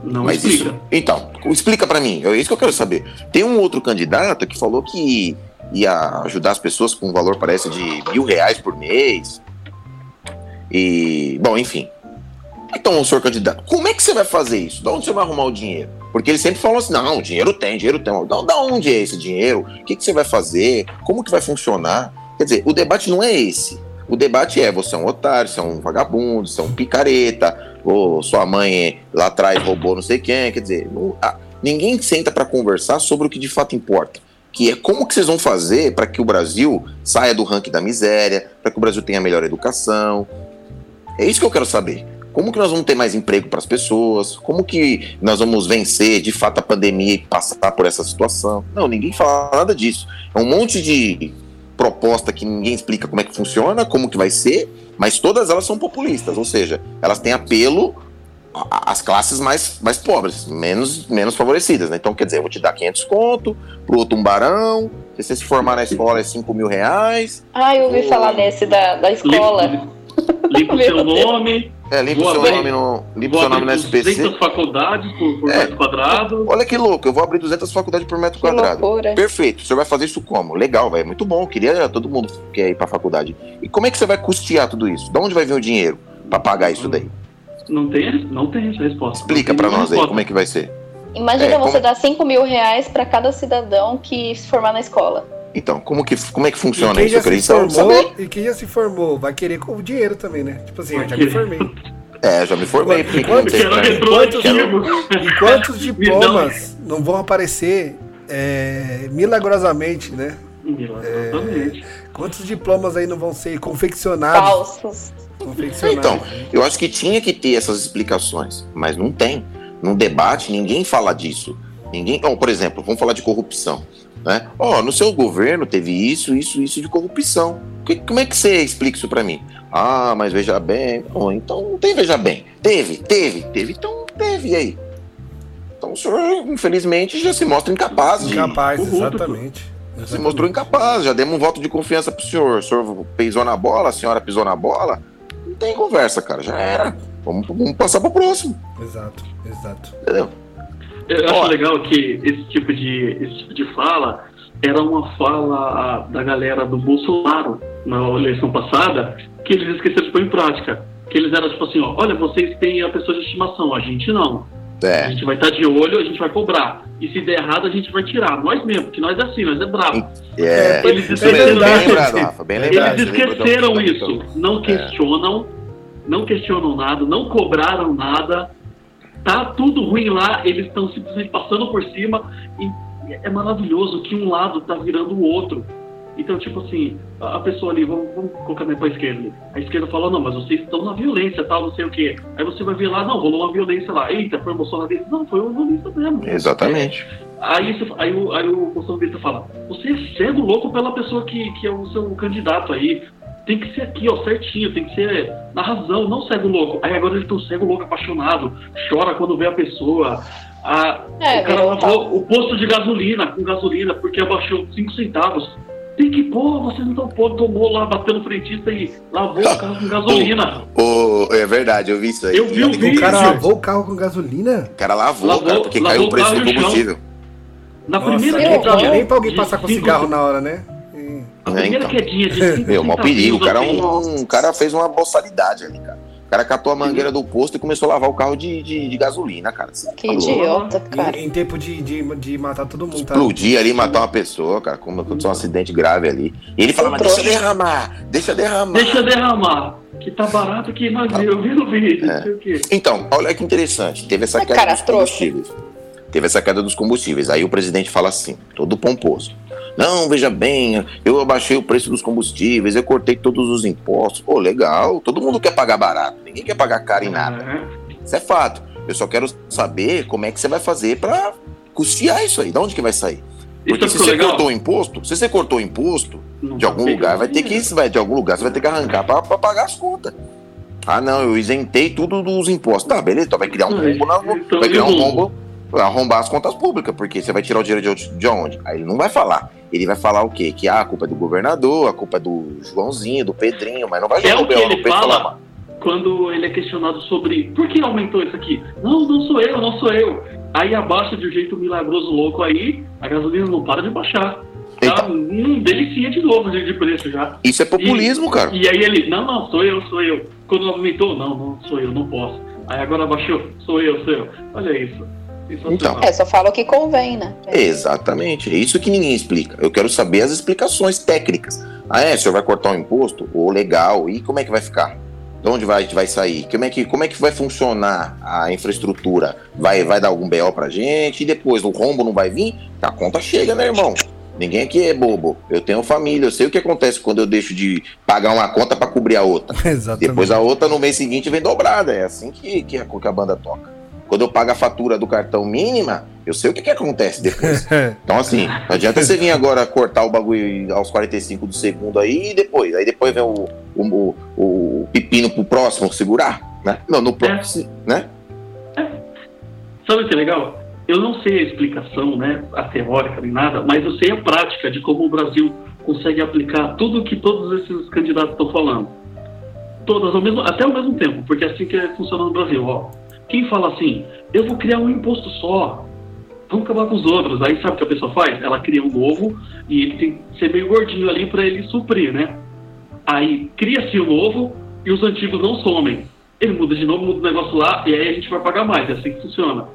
Não Mas explica. Isso, então, explica para mim. É isso que eu quero saber. Tem um outro candidato que falou que ia ajudar as pessoas com um valor, parece, de mil reais por mês. E, bom, enfim. Então, senhor candidato, como é que você vai fazer isso? De onde você vai arrumar o dinheiro? Porque ele sempre falou assim: não, dinheiro tem, dinheiro tem. Da onde é esse dinheiro? O que, que você vai fazer? Como que vai funcionar? Quer dizer, o debate não é esse. O debate é: você é um otário, você é um vagabundo, você é um picareta, ou sua mãe lá atrás roubou não sei quem. Quer dizer, não, ah, ninguém senta para conversar sobre o que de fato importa. Que é como que vocês vão fazer para que o Brasil saia do ranking da miséria, para que o Brasil tenha melhor educação. É isso que eu quero saber. Como que nós vamos ter mais emprego para as pessoas? Como que nós vamos vencer de fato a pandemia e passar por essa situação? Não, ninguém fala nada disso. É um monte de proposta que ninguém explica como é que funciona, como que vai ser, mas todas elas são populistas, ou seja, elas têm apelo às classes mais, mais pobres, menos, menos favorecidas. Né? Então, quer dizer, eu vou te dar 500 conto, pro outro um barão, se você se formar na escola é 5 mil reais. Ah, eu ouvi ou... falar nesse da, da escola. Limpa o seu nome. É, limpa o seu nome no, limpa seu nome no SPC. 200 faculdades por, por é. metro quadrado. Olha que louco, eu vou abrir 200 faculdades por metro que quadrado. Loucura. Perfeito. O senhor vai fazer isso como? Legal, vai, muito bom. Queria todo mundo quer ir para faculdade. E como é que você vai custear tudo isso? De onde vai vir o dinheiro para pagar isso daí? Não tem, não tem essa resposta. Explica para nós resposta. aí como é que vai ser. Imagina é, você como... dar 5 mil reais para cada cidadão que se formar na escola. Então, como, que, como é que funciona isso? Eu queria formou, E quem já se formou vai querer com o dinheiro também, né? Tipo assim, eu já me formei. É, já me formei. E quantos, quantos, quantos diplomas não vão aparecer é, milagrosamente, né? Milagrosamente. É, quantos diplomas aí não vão ser confeccionados? Falsos. Confeccionados. Então, eu acho que tinha que ter essas explicações, mas não tem. Num debate, ninguém fala disso. Ninguém. Oh, por exemplo, vamos falar de corrupção. Né? Ó, oh, no seu governo teve isso, isso, isso de corrupção. Que, como é que você explica isso para mim? Ah, mas veja bem. Oh, então não tem veja bem. Teve, teve, teve, então teve, e aí? Então o senhor, infelizmente, já se mostra incapaz de. Incapaz, exatamente. Se mostrou incapaz, já demos um voto de confiança pro senhor. O senhor pisou na bola, a senhora pisou na bola. Não tem conversa, cara, já era. Vamos, vamos passar pro próximo. Exato, exato. Entendeu? Eu acho legal que esse tipo, de, esse tipo de fala era uma fala da galera do Bolsonaro na eleição passada, que eles esqueceram de pôr em prática. Que eles eram tipo assim, ó, olha, vocês têm a pessoa de estimação, a gente não. É. A gente vai estar de olho, a gente vai cobrar. E se der errado, a gente vai tirar. Nós mesmo, porque nós é assim, nós é bravo. É. Eles esqueceram, bem lembrado, Rafa, bem lembrado. Eles esqueceram isso. Não questionam, não questionam nada, não cobraram nada tá tudo ruim lá, eles estão simplesmente passando por cima e é maravilhoso que um lado tá virando o outro. Então, tipo assim, a pessoa ali, vamos, vamos colocar para a esquerda. A esquerda fala, não, mas vocês estão na violência, tal, não sei o quê. Aí você vai ver lá, não, rolou uma violência lá. Eita, foi o Bolsonaro. Não, foi uma violência mesmo. Exatamente. Aí, aí, aí, aí o Bolsonaro fala, você é cego louco pela pessoa que, que é o seu candidato aí tem que ser aqui, ó, certinho, tem que ser na razão, não cego louco. Aí agora ele tá cego louco, apaixonado, chora quando vê a pessoa. A, é, o cara lavou o posto de gasolina com gasolina porque abaixou 5 centavos. Tem que pôr, você não pô, tomou lá, bateu no frentista e lavou o carro com gasolina. Oh, oh, é verdade, eu vi isso aí. Eu vi o vídeo. O cara lavou o carro com gasolina? O cara lavou, lavou cara, porque lavou caiu o preço do combustível. Na Nossa, primeira que não, nem pra alguém passar com cigarro na hora, né? A primeira então. quedinha de Meu, mó perigo. O cara, é um, um, cara fez uma boçalidade ali, cara. O cara catou a mangueira do posto e começou a lavar o carro de, de, de gasolina, cara. Que falou. idiota, cara. Em, em tempo de, de, de, matar todo mundo. Tá? Explodir ali, matar uma pessoa, cara. Como aconteceu um acidente grave ali. E ele fala, mas deixa derramar, deixa derramar. Deixa derramar. Que tá barato que tá. eu vi no vídeo, é. Então, olha que interessante. Teve essa queda dos combustíveis. Teve essa queda dos combustíveis. Aí o presidente fala assim, todo pomposo. Não, veja bem, eu abaixei o preço dos combustíveis, eu cortei todos os impostos. Pô, legal, todo mundo quer pagar barato, ninguém quer pagar caro em nada. Isso é fato. Eu só quero saber como é que você vai fazer para custear isso aí, de onde que vai sair? Porque se você legal. cortou o imposto, se você cortou o imposto, não de algum lugar vai ter que vai de algum lugar você vai ter que arrancar para pagar as contas. Ah, não, eu isentei tudo dos impostos. Tá, beleza, então vai criar um rombo na, então, vai criar um rombo arrombar as contas públicas, porque você vai tirar o dinheiro de, de onde? Aí ele não vai falar. Ele vai falar o quê? Que ah, a culpa é do governador, a culpa é do Joãozinho, do Pedrinho, mas não vai jogar é o que ele fala falar, quando ele é questionado sobre por que aumentou isso aqui. Não, não sou eu, não sou eu. Aí abaixa de um jeito milagroso louco aí, a gasolina não para de baixar. Tá hum, delicia de novo de preço já. Isso é populismo, e, cara. E aí ele, não, não, sou eu, sou eu. Quando aumentou, não, não sou eu, não posso. Aí agora abaixou, sou eu, sou eu. Olha isso. Então, é, só fala o que convém, né? É. Exatamente, é isso que ninguém explica. Eu quero saber as explicações técnicas. Ah, é? O senhor vai cortar o um imposto? Ou legal, e como é que vai ficar? De onde vai, vai sair? Como é, que, como é que vai funcionar a infraestrutura? Vai, vai dar algum BO pra gente? E depois o rombo não vai vir? A conta chega, né, irmão? Ninguém aqui é bobo. Eu tenho família, eu sei o que acontece quando eu deixo de pagar uma conta para cobrir a outra. Exatamente. Depois a outra no mês seguinte vem dobrada. É assim que, que, a, que a banda toca. Quando eu pago a fatura do cartão mínima, eu sei o que, que acontece depois. então, assim, não adianta você vir agora cortar o bagulho aos 45 do segundo aí e depois. Aí depois vem o, o, o, o pepino pro próximo segurar, né? Não, no próximo, é. né? É. Sabe o que é legal? Eu não sei a explicação, né, a teórica nem nada, mas eu sei a prática de como o Brasil consegue aplicar tudo que todos esses candidatos estão falando. Todas ao mesmo, até ao mesmo tempo, porque é assim que funciona no Brasil, ó quem fala assim, eu vou criar um imposto só, vamos acabar com os outros. Aí sabe o que a pessoa faz? Ela cria um novo e ele tem que ser meio gordinho ali para ele suprir, né? Aí cria-se o novo e os antigos não somem. Ele muda de novo, muda o negócio lá e aí a gente vai pagar mais. É assim que funciona.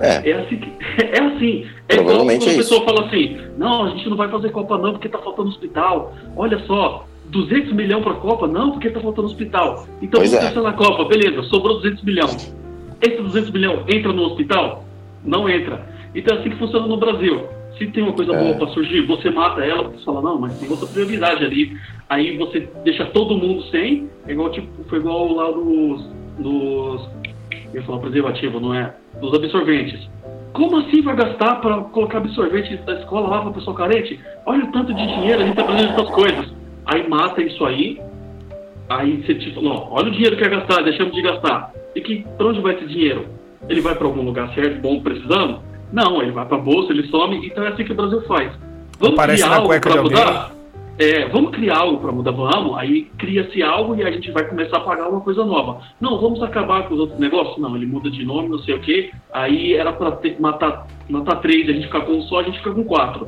É, é assim. Que, é assim. É igual quando a é pessoa fala assim: não, a gente não vai fazer Copa não porque tá faltando hospital. Olha só, 200 milhões para a Copa? Não, porque tá faltando hospital. Então pois vamos é. na Copa, beleza, sobrou 200 milhões. Esse 200 milhões entra no hospital? Não entra. Então é assim que funciona no Brasil. Se tem uma coisa é. boa para surgir, você mata ela, você fala, não, mas tem outra prioridade ali. Aí você deixa todo mundo sem, é igual, tipo, foi igual lá dos. dos eu ia falar preservativo, não é? Dos absorventes. Como assim vai gastar para colocar absorvente da escola lá para pessoa carente? Olha o tanto de dinheiro, a gente está fazendo essas coisas. Aí mata isso aí, aí você tipo, não, olha o dinheiro que quer gastar, deixamos de gastar. E que para onde vai esse dinheiro? Ele vai para algum lugar certo, bom, precisando? Não, ele vai para a bolsa, ele some. Então é assim que o Brasil faz. Vamos Aparece criar algo para mudar? É, vamos criar algo para mudar, vamos. Aí cria-se algo e a gente vai começar a pagar uma coisa nova. Não, vamos acabar com os outros negócios? Não, ele muda de nome, não sei o quê. Aí era para matar, matar três, a gente ficar com um só, a gente fica com quatro.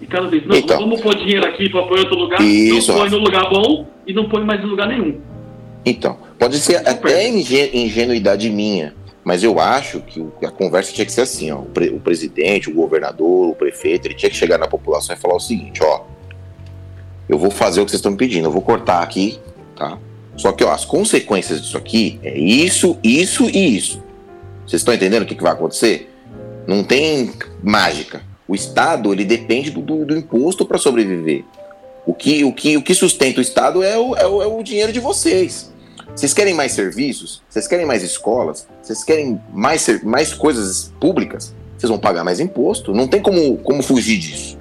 E cada vez, não, então, vamos pôr dinheiro aqui para pôr em outro lugar, isso, não põe no lugar bom e não põe mais em lugar nenhum. Então, pode ser até ingenuidade minha, mas eu acho que a conversa tinha que ser assim, ó, o, pre o, presidente, o governador, o prefeito, ele tinha que chegar na população e falar o seguinte, ó, eu vou fazer o que vocês estão me pedindo, eu vou cortar aqui, tá? Só que, ó, as consequências disso aqui é isso, isso e isso. Vocês estão entendendo o que, que vai acontecer? Não tem mágica. O Estado, ele depende do, do, do imposto para sobreviver. O que, o, que, o que sustenta o Estado é o, é o, é o dinheiro de vocês. Vocês querem mais serviços? Vocês querem mais escolas? Vocês querem mais, mais coisas públicas? Vocês vão pagar mais imposto? Não tem como, como fugir disso.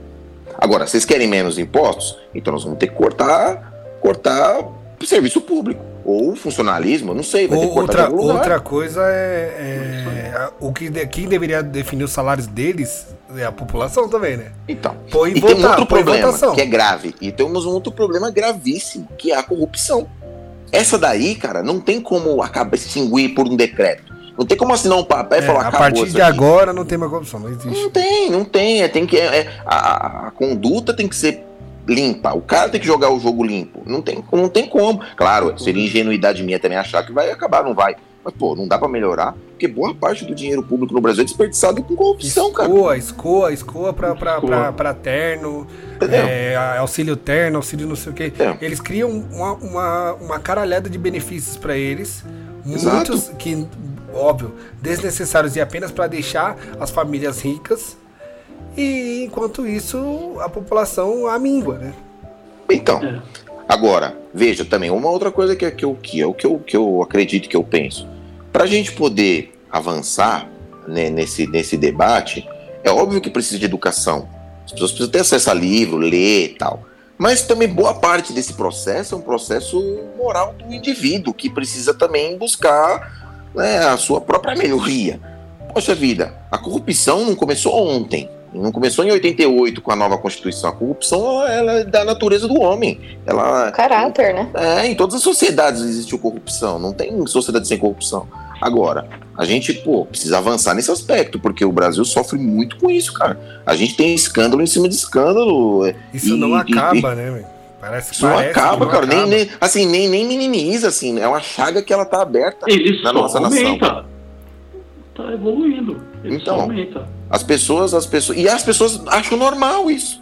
Agora, vocês querem menos impostos? Então nós vamos ter que cortar, cortar serviço público. Ou funcionalismo, não sei, vai ter que outra, outra coisa é, é o que quem deveria definir os salários deles é a população também, né? Então. Põe e votar, tem um outro problema votação. que é grave. E temos um outro problema gravíssimo, que é a corrupção. Essa daí, cara, não tem como acabar extinguir por um decreto. Não tem como assinar um papel e é, falar, A partir de agora não tem mais corrupção, não existe. Não tem, não tem. É, tem que, é, a, a, conduta tem que ser limpa. O cara tem que jogar o jogo limpo. Não tem, não tem como. Claro, seria ingenuidade minha também achar que vai acabar, não vai. Mas, pô, não dá para melhorar, porque boa parte do dinheiro público no Brasil é desperdiçado com corrupção, escoa, cara. Escoa, escoa, pra, pra, pra, pra terno, é, auxílio terno, auxílio não sei o quê. É. Eles criam uma, uma, uma caralhada de benefícios para eles, Exato. muitos que, óbvio, desnecessários e apenas para deixar as famílias ricas, e enquanto isso a população amíngua, né? Então, é. Agora, veja também, uma outra coisa que, é, que, que, é que, eu, que eu acredito que eu penso. Para a gente poder avançar né, nesse, nesse debate, é óbvio que precisa de educação. As pessoas precisam ter acesso a livro, ler e tal. Mas também boa parte desse processo é um processo moral do indivíduo, que precisa também buscar né, a sua própria melhoria. Poxa vida, a corrupção não começou ontem. Não começou em 88 com a nova Constituição. A corrupção ela é da natureza do homem. Ela, Caráter, né? É, em todas as sociedades existe corrupção. Não tem sociedade sem corrupção. Agora, a gente, pô, precisa avançar nesse aspecto, porque o Brasil sofre muito com isso, cara. A gente tem escândalo em cima de escândalo. Isso e, não acaba, e, né, Parece, isso parece não acaba, não cara. Acaba. Nem, nem, assim, nem, nem minimiza, assim. É uma chaga que ela tá aberta Ele na nossa aumenta. nação. Tá evoluindo. Ele então, aumenta. As pessoas, as pessoas. E as pessoas acham normal isso.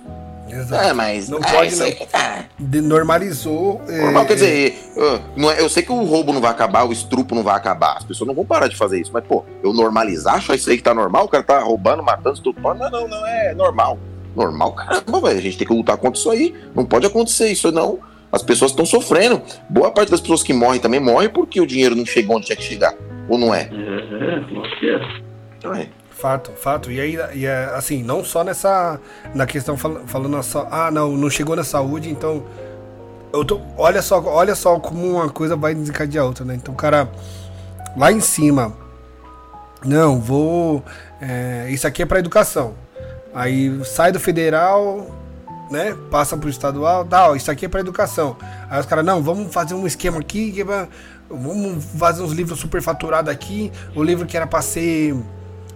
Exato. É, mas não é, pode não. É. normalizou. Normal, é, quer dizer, eu, eu sei que o roubo não vai acabar, o estrupo não vai acabar. As pessoas não vão parar de fazer isso. Mas, pô, eu normalizar, achar isso aí que tá normal, o cara tá roubando, matando, estrupando. Não, não, não é normal. Normal, caramba, velho. A gente tem que lutar contra isso aí. Não pode acontecer isso, não. As pessoas estão sofrendo. Boa parte das pessoas que morrem também morrem porque o dinheiro não chegou onde tinha que chegar. Ou não é? É, acho que é. Então é. Fato, fato. E aí, e é, assim, não só nessa. Na questão fal, falando só. Ah, não, não chegou na saúde, então. Eu tô, olha só, olha só como uma coisa vai desencadear a outra, né? Então, cara lá em cima. Não, vou. É, isso aqui é para educação. Aí sai do federal, né? Passa pro estadual, tal, isso aqui é para educação. Aí os caras, não, vamos fazer um esquema aqui, que é vamos fazer uns livros superfaturados aqui. O livro que era para ser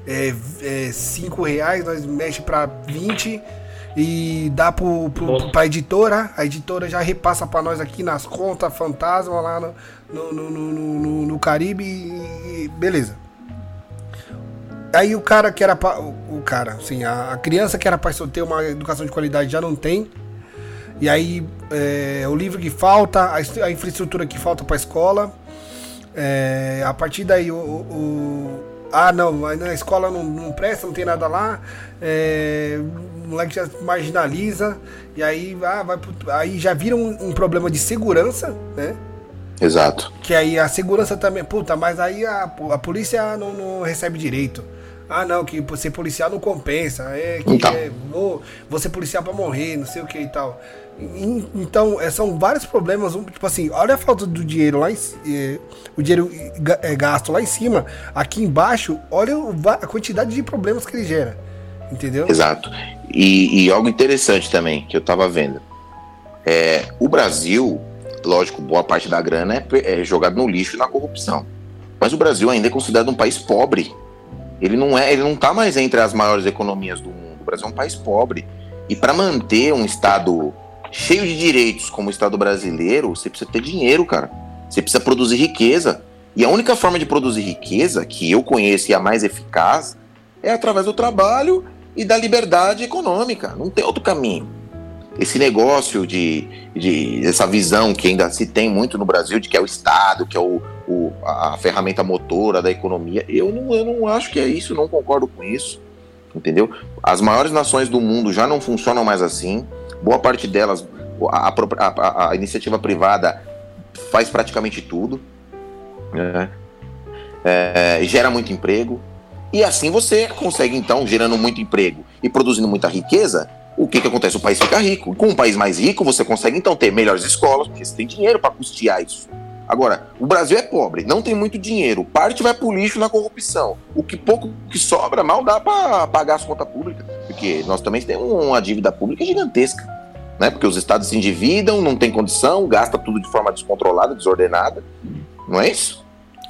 é, é, cinco reais, nós mexe para 20 e dá pro, pro, pra editora, a editora já repassa para nós aqui nas contas fantasma lá no, no, no, no, no Caribe e beleza. Aí o cara que era pra, o cara, assim, a, a criança que era para ter uma educação de qualidade já não tem. E aí é, o livro que falta, a, a infraestrutura que falta para a escola. É, a partir daí o, o ah, não, na escola não, não presta, não tem nada lá, é, o moleque já marginaliza, e aí, ah, vai, aí já vira um, um, problema de segurança, né? Exato. Que aí a segurança também, puta, mas aí a, a polícia não, não recebe direito. Ah, não, que ser policial não compensa. É que então. é, ser policial pra morrer, não sei o que e tal. Então, é, são vários problemas. Tipo assim, olha a falta do dinheiro lá em, é, o dinheiro é, gasto lá em cima. Aqui embaixo, olha a quantidade de problemas que ele gera. Entendeu? Exato. E, e algo interessante também que eu tava vendo. É, o Brasil, lógico, boa parte da grana é, é jogada no lixo e na corrupção. Mas o Brasil ainda é considerado um país pobre. Ele não é, ele não tá mais entre as maiores economias do mundo. O Brasil é um país pobre. E para manter um estado cheio de direitos como o Estado brasileiro, você precisa ter dinheiro, cara. Você precisa produzir riqueza. E a única forma de produzir riqueza, que eu conheço e a mais eficaz, é através do trabalho e da liberdade econômica. Não tem outro caminho. Esse negócio de, de essa visão que ainda se tem muito no Brasil de que é o Estado, que é o, o a ferramenta motora da economia, eu não, eu não acho que é isso, não concordo com isso. Entendeu? As maiores nações do mundo já não funcionam mais assim boa parte delas, a, a, a iniciativa privada faz praticamente tudo, né? é, gera muito emprego, e assim você consegue, então, gerando muito emprego e produzindo muita riqueza, o que, que acontece? O país fica rico. Com um país mais rico, você consegue, então, ter melhores escolas, porque você tem dinheiro para custear isso. Agora, o Brasil é pobre, não tem muito dinheiro, parte vai pro lixo na corrupção. O que pouco que sobra, mal dá para pagar as contas públicas, porque nós também temos uma dívida pública gigantesca, né? Porque os estados se endividam, não tem condição, gasta tudo de forma descontrolada, desordenada, não é isso?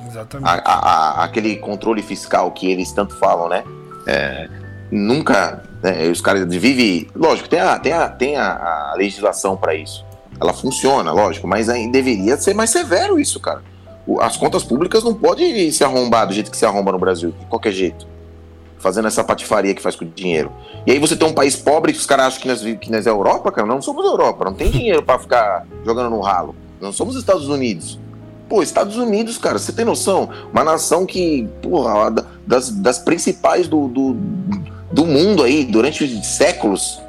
Exatamente. A, a, a, aquele controle fiscal que eles tanto falam, né? É, nunca. Né, os caras vivem. Lógico, tem a, tem a, tem a, a legislação para isso. Ela funciona, lógico, mas aí deveria ser mais severo isso, cara. As contas públicas não podem se arrombar do jeito que se arromba no Brasil, de qualquer jeito. Fazendo essa patifaria que faz com o dinheiro. E aí você tem um país pobre que os caras acham que nós, que nós é Europa, cara. Não somos Europa, não tem dinheiro para ficar jogando no ralo. Não somos Estados Unidos. Pô, Estados Unidos, cara, você tem noção? Uma nação que, porra, das, das principais do, do, do mundo aí, durante séculos.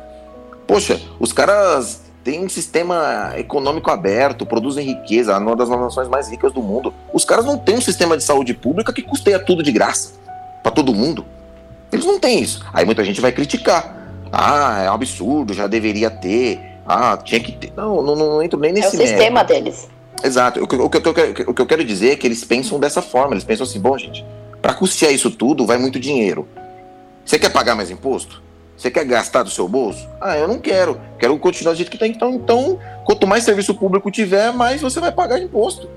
Poxa, os caras têm um sistema econômico aberto, produzem riqueza, uma das nações mais ricas do mundo. Os caras não têm um sistema de saúde pública que custeia tudo de graça para todo mundo. Eles não têm isso. Aí muita gente vai criticar. Ah, é um absurdo, já deveria ter. Ah, tinha que ter. Não, não, não entro nem nesse É o sistema deles. Exato. O que, o, que eu, o que eu quero dizer é que eles pensam dessa forma. Eles pensam assim, bom, gente, para custear isso tudo vai muito dinheiro. Você quer pagar mais imposto? Você quer gastar do seu bolso? Ah, eu não quero. Quero continuar do jeito que tem. Então, então, quanto mais serviço público tiver, mais você vai pagar imposto.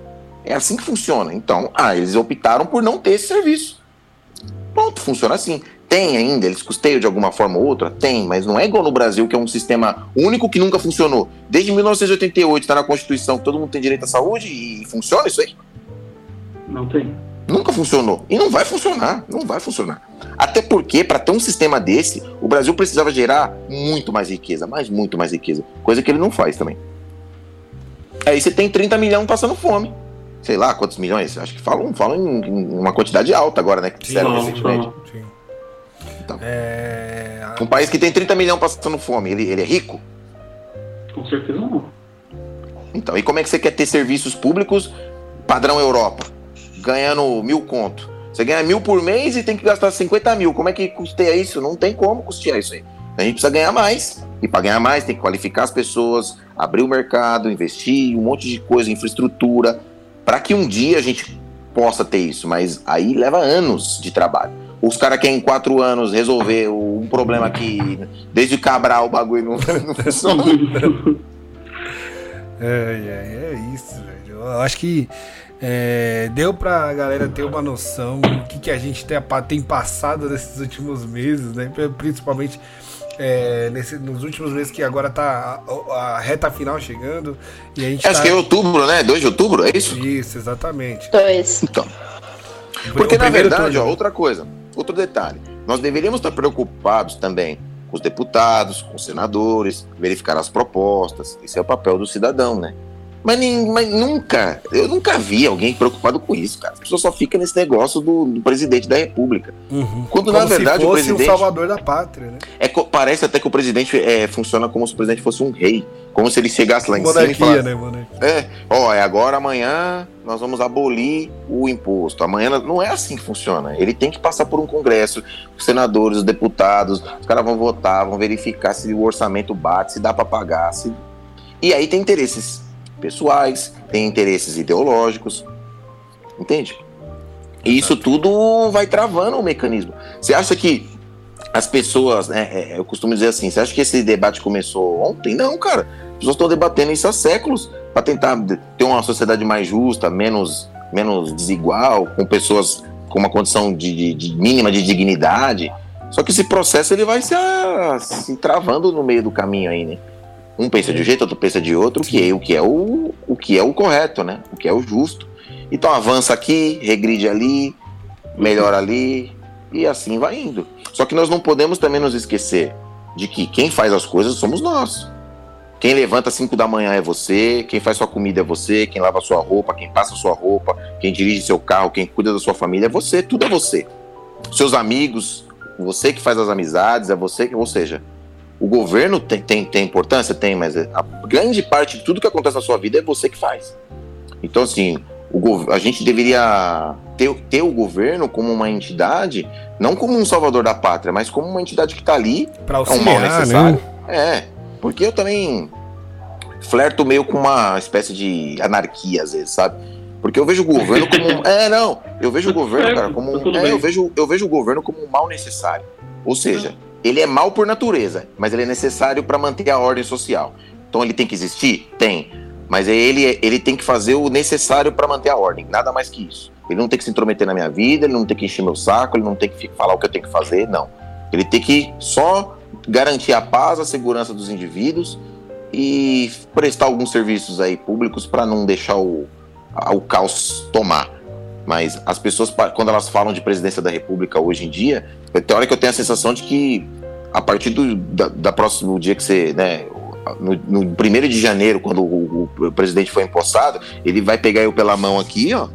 É assim que funciona. Então, ah, eles optaram por não ter esse serviço. Pronto, funciona assim. Tem ainda, eles custeiam de alguma forma ou outra? Tem, mas não é igual no Brasil, que é um sistema único que nunca funcionou. Desde 1988 está na Constituição que todo mundo tem direito à saúde e funciona isso aí? Não tem. Nunca funcionou. E não vai funcionar. Não vai funcionar. Até porque, para ter um sistema desse, o Brasil precisava gerar muito mais riqueza, mas muito mais riqueza. Coisa que ele não faz também. Aí você tem 30 milhões passando fome. Sei lá quantos milhões? Acho que falam, falam em, uma quantidade alta agora, né? Que fizeram recentemente. Sim. Então, é... Um país que tem 30 milhões passando fome, ele, ele é rico? Com certeza não. Então, e como é que você quer ter serviços públicos padrão Europa? Ganhando mil conto. Você ganha mil por mês e tem que gastar 50 mil. Como é que custeia isso? Não tem como custear isso aí. A gente precisa ganhar mais. E para ganhar mais, tem que qualificar as pessoas, abrir o mercado, investir um monte de coisa, infraestrutura, para que um dia a gente possa ter isso. Mas aí leva anos de trabalho os caras querem em quatro anos resolver um problema que desde Cabral o bagulho não, não funciona. É, é, é isso, velho. Eu acho que é, deu pra galera ter uma noção do que, que a gente tem, tem passado nesses últimos meses, né? Principalmente é, nesse, nos últimos meses que agora tá a, a, reta final chegando. E a gente Acho tá... que é outubro, né? 2 de outubro, é isso? Isso, exatamente. Dois. Então. Porque na verdade, ó, outra coisa. Outro detalhe: nós deveríamos estar preocupados também com os deputados, com os senadores, verificar as propostas. Esse é o papel do cidadão, né? Mas, mas, nunca, eu nunca vi alguém preocupado com isso, cara. As pessoas só ficam nesse negócio do, do presidente da república. Uhum. Quando como na verdade o presidente. o salvador da pátria, né? É, parece até que o presidente é, funciona como se o presidente fosse um rei. Como se ele chegasse lá em Monarquia, cima e falasse, né, monarquia. É, ó, é agora amanhã nós vamos abolir o imposto. Amanhã não é assim que funciona. Ele tem que passar por um congresso, os senadores, os deputados, os caras vão votar, vão verificar se o orçamento bate, se dá para pagar, se... E aí tem interesses pessoais, tem interesses ideológicos, entende? E isso tudo vai travando o mecanismo. Você acha que as pessoas, né, é, eu costumo dizer assim, você acha que esse debate começou ontem? Não, cara. As pessoas estão debatendo isso há séculos para tentar ter uma sociedade mais justa, menos, menos desigual, com pessoas com uma condição de, de, de mínima de dignidade. Só que esse processo ele vai se, se travando no meio do caminho aí, né? Um pensa de um jeito, outro pensa de outro, que é, o que é o, o que é o correto, né? O que é o justo. Então avança aqui, regride ali, melhora ali e assim vai indo. Só que nós não podemos também nos esquecer de que quem faz as coisas somos nós. Quem levanta às 5 da manhã é você, quem faz sua comida é você, quem lava sua roupa, quem passa sua roupa, quem dirige seu carro, quem cuida da sua família é você, tudo é você. Seus amigos, você que faz as amizades, é você que, ou seja, o governo tem, tem, tem importância? Tem, mas a grande parte de tudo que acontece na sua vida é você que faz. Então, assim, o, a gente deveria ter, ter o governo como uma entidade, não como um salvador da pátria, mas como uma entidade que está ali para é um mal necessário. Né? É, porque eu também flerto meio com uma espécie de anarquia às vezes, sabe? Porque eu vejo o governo como é, não, eu vejo o governo, cara, como um, é, eu vejo eu vejo o governo como um mal necessário. Ou seja, ele é mal por natureza, mas ele é necessário para manter a ordem social. Então ele tem que existir? Tem. Mas ele, ele tem que fazer o necessário para manter a ordem, nada mais que isso. Ele não tem que se intrometer na minha vida, ele não tem que encher meu saco, ele não tem que falar o que eu tenho que fazer, não. Ele tem que só garantir a paz, a segurança dos indivíduos e prestar alguns serviços aí públicos para não deixar o, o caos tomar. Mas as pessoas, quando elas falam de presidência da República hoje em dia, tem hora que eu tenho a sensação de que a partir do da, da próximo dia que você, né, no, no primeiro de janeiro, quando o, o, presidente foi empossado, ele vai pegar eu pela mão aqui, ó,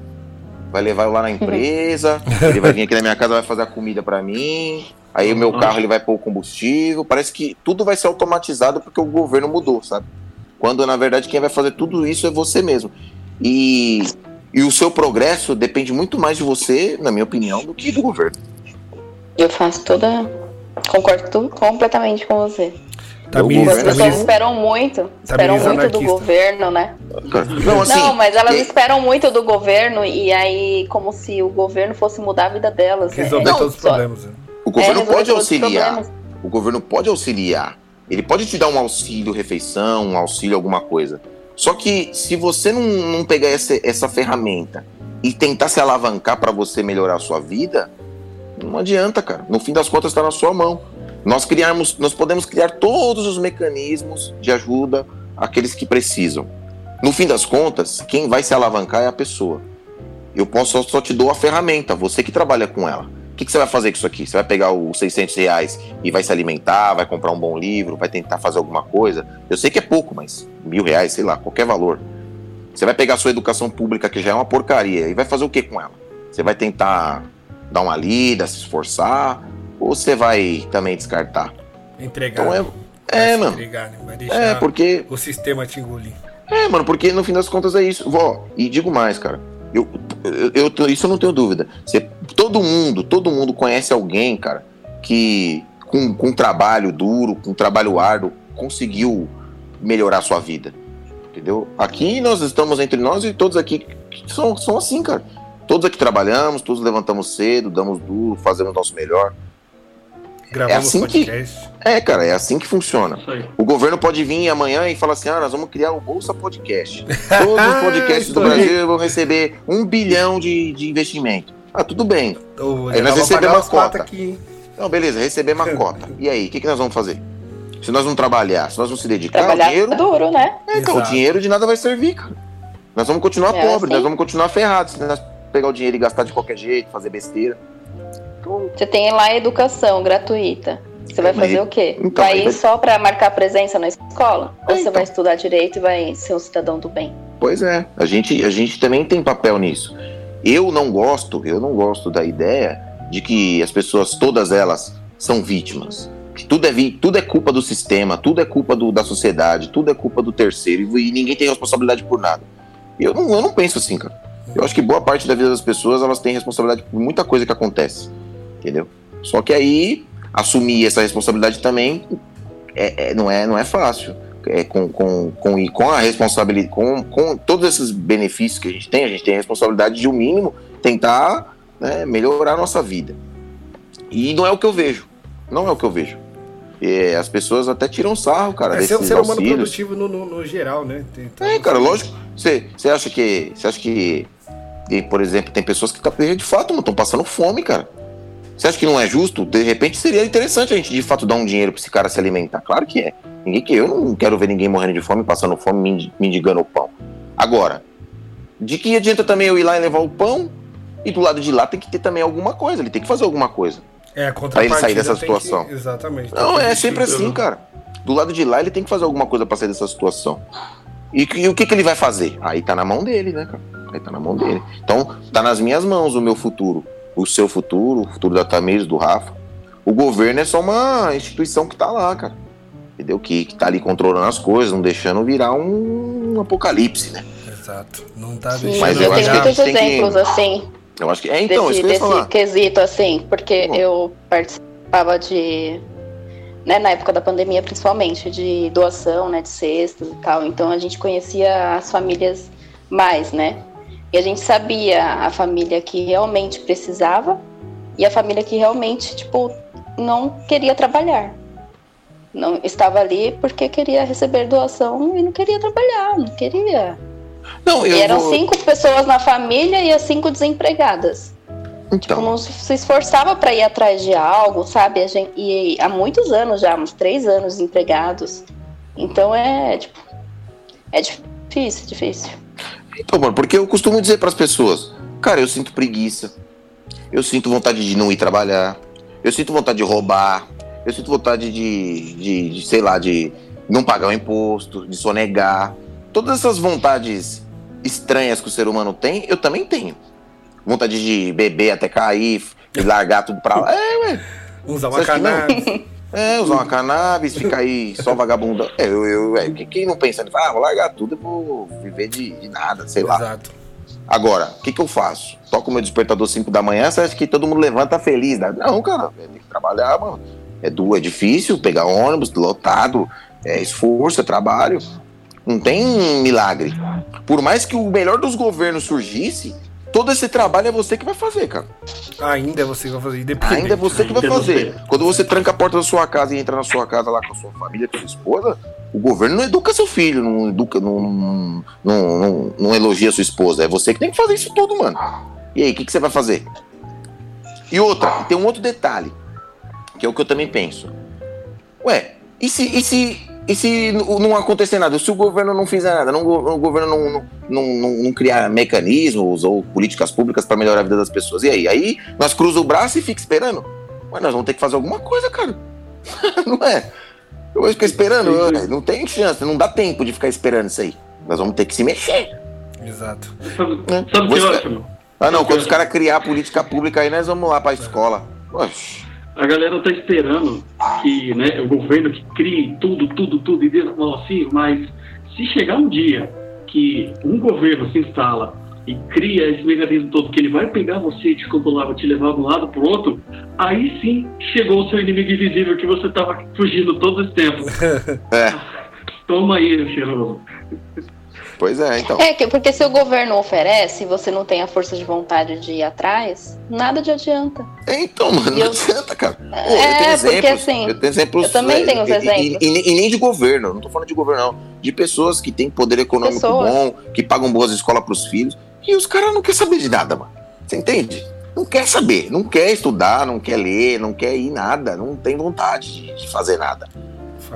vai levar eu lá na empresa, ele vai vir aqui na minha casa, vai fazer a comida para mim, aí o meu carro ele vai pôr o combustível, parece que tudo vai ser automatizado porque o governo mudou, sabe? Quando na verdade quem vai fazer tudo isso é você mesmo. E e o seu progresso depende muito mais de você, na minha opinião, do que do governo. Eu faço toda. Concordo completamente com você. Tamiz, As pessoas esperam muito, esperam muito anarquista. do governo, né? Não, assim, Não mas elas esperam muito do governo e aí como se o governo fosse mudar a vida delas. Resolver né? todos os problemas. Né? O governo é, pode auxiliar. O governo pode auxiliar. Ele pode te dar um auxílio refeição, um auxílio alguma coisa. Só que se você não, não pegar essa, essa ferramenta e tentar se alavancar para você melhorar a sua vida, não adianta, cara. No fim das contas está na sua mão. Nós criarmos, nós podemos criar todos os mecanismos de ajuda àqueles que precisam. No fim das contas, quem vai se alavancar é a pessoa. Eu posso só te dou a ferramenta, você que trabalha com ela. O que, que, você vai fazer com isso aqui? Você vai pegar os 600 reais e vai se alimentar, vai comprar um bom livro, vai tentar fazer alguma coisa? Eu sei que é pouco, mas mil reais, sei lá, qualquer valor. Você vai pegar a sua educação pública, que já é uma porcaria, e vai fazer o que com ela? Você vai tentar dar uma lida, se esforçar, ou você vai também descartar? Entregar. Então é, é mano. Entregar, né? Vai deixar é, porque... o sistema te engolir. É, mano, porque no fim das contas é isso. Vó, e digo mais, cara. Eu, eu, eu, isso eu não tenho dúvida. Você, todo mundo, todo mundo conhece alguém, cara, que com, com trabalho duro, com trabalho árduo, conseguiu melhorar a sua vida. Entendeu? Aqui nós estamos entre nós e todos aqui são, são assim, cara. Todos aqui trabalhamos, todos levantamos cedo, damos duro, fazemos o nosso melhor. Gravamos é assim podcast. que É, cara, é assim que funciona. O governo pode vir amanhã e falar assim: ah, nós vamos criar o Bolsa Podcast. Todos os podcasts do Brasil vão receber um bilhão de, de investimento. Ah, tudo bem. Oh, aí nós recebemos uma cota. Aqui. Não, beleza, receber uma cota. E aí, o que, que nós vamos fazer? Se nós não trabalhar, se nós não se dedicar, Trabalhar o dinheiro. É duro, né? É, então, o dinheiro de nada vai servir, cara. Nós vamos continuar é pobres, assim? nós vamos continuar ferrados se nós pegar o dinheiro e gastar de qualquer jeito, fazer besteira. Você tem lá a educação gratuita. Você vai fazer o quê? Então, vai ir só para marcar presença na escola? Ou você então. vai estudar direito e vai ser um cidadão do bem? Pois é, a gente, a gente também tem papel nisso. Eu não gosto, eu não gosto da ideia de que as pessoas, todas elas, são vítimas. Tudo é, tudo é culpa do sistema, tudo é culpa do, da sociedade, tudo é culpa do terceiro e ninguém tem responsabilidade por nada. Eu não, eu não penso assim, cara. Eu acho que boa parte da vida das pessoas elas têm responsabilidade por muita coisa que acontece entendeu? Só que aí assumir essa responsabilidade também é, é, não, é, não é fácil. É, com, com, com, com a responsabilidade, com, com todos esses benefícios que a gente tem, a gente tem a responsabilidade de, o um mínimo, tentar né, melhorar a nossa vida. E não é o que eu vejo. Não é o que eu vejo. É, as pessoas até tiram sarro, cara. É ser um ser humano produtivo no, no, no geral, né? Então, é, cara, lógico. Você acha que. Você acha que. Por exemplo, tem pessoas que de fato estão passando fome, cara. Você acha que não é justo? De repente seria interessante a gente de fato dar um dinheiro para esse cara se alimentar. Claro que é. Ninguém que eu não quero ver ninguém morrendo de fome, passando fome, mendigando o pão. Agora, de que adianta também eu ir lá e levar o pão e do lado de lá tem que ter também alguma coisa, ele tem que fazer alguma coisa. É, a pra ele sair dessa situação. Que... Exatamente. Não, é sempre assim, cara. Do lado de lá ele tem que fazer alguma coisa para sair dessa situação. E, e, o que, que ele vai fazer? Aí tá na mão dele, né, cara? Aí tá na mão dele. Então, tá nas minhas mãos o meu futuro o seu futuro, o futuro da Tamires, do Rafa. O governo é só uma instituição que tá lá, cara. Entendeu? Que, que tá ali controlando as coisas, não deixando virar um, um apocalipse, né? Exato. Não tá deixando. Mas eu acho que muitos exemplos que... assim. Eu acho que é então, desse, isso desse quesito assim, porque Bom. eu participava de né, na época da pandemia principalmente de doação, né, de cestas e tal. Então a gente conhecia as famílias mais, né? E a gente sabia a família que realmente precisava e a família que realmente, tipo, não queria trabalhar. Não estava ali porque queria receber doação e não queria trabalhar, não queria. Não, e eram vou... cinco pessoas na família e as cinco desempregadas. Então. Tipo, não se esforçava para ir atrás de algo, sabe? A gente, e há muitos anos já, uns três anos empregados. Então é, tipo, é difícil, difícil. Então, mano, porque eu costumo dizer para as pessoas, cara, eu sinto preguiça, eu sinto vontade de não ir trabalhar, eu sinto vontade de roubar, eu sinto vontade de, de, de sei lá, de não pagar o imposto, de sonegar. Todas essas vontades estranhas que o ser humano tem, eu também tenho. Vontade de beber até cair, de largar tudo pra lá. É, ué. Usar uma cannabis. É, usar uma cannabis, ficar aí só vagabundando. É, eu, eu, é, quem não pensa, ah, vou largar tudo, eu vou viver de, de nada, sei lá. Exato. Agora, o que, que eu faço? Toco meu despertador 5 da manhã, você acha que todo mundo levanta feliz? Né? Não, cara, tem que trabalhar, mano. É, du é difícil pegar ônibus lotado, é esforço, é trabalho. Não tem milagre. Por mais que o melhor dos governos surgisse, todo esse trabalho é você que vai fazer, cara. Ainda é você que vai fazer. Ainda é você que vai fazer. Quando você tranca a porta da sua casa e entra na sua casa lá com a sua família, com a sua esposa, o governo não educa seu filho, não educa, não, não, não, não elogia sua esposa. É você que tem que fazer isso tudo, mano. E aí, o que, que você vai fazer? E outra, tem um outro detalhe, que é o que eu também penso. Ué, e se, e se e se não acontecer nada? Se o governo não fizer nada, não, o governo não, não, não, não criar mecanismos ou políticas públicas para melhorar a vida das pessoas, e aí? Aí nós cruzamos o braço e fica esperando. Mas nós vamos ter que fazer alguma coisa, cara. não é? Eu vou ficar esperando, não tem chance, não dá tempo de ficar esperando isso aí. Nós vamos ter que se mexer. Exato. Sabe, sabe o que é ótimo? Ah, não, quando os caras criar política pública aí, nós vamos lá para a escola. Oxi a galera está esperando que né, o governo que crie tudo, tudo, tudo e dê assim, mas se chegar um dia que um governo se instala e cria esse mecanismo todo que ele vai pegar você e te controlar, vai te levar de um lado para o outro, aí sim chegou o seu inimigo invisível que você estava fugindo todo esse tempo. é. Toma aí, cheiroso. Pois é, então. É, porque se o governo oferece e você não tem a força de vontade de ir atrás, nada de adianta. É, então, mano, não eu... adianta, cara. Pô, é, porque assim. Eu, tenho exemplos, eu também tenho os exemplos. E, e, e, nem de governo, não tô falando de governo, não. De pessoas que têm poder econômico pessoas. bom, que pagam boas escolas pros filhos. E os caras não querem saber de nada, mano. Você entende? Não quer saber, não quer estudar, não quer ler, não quer ir nada, não tem vontade de, de fazer nada.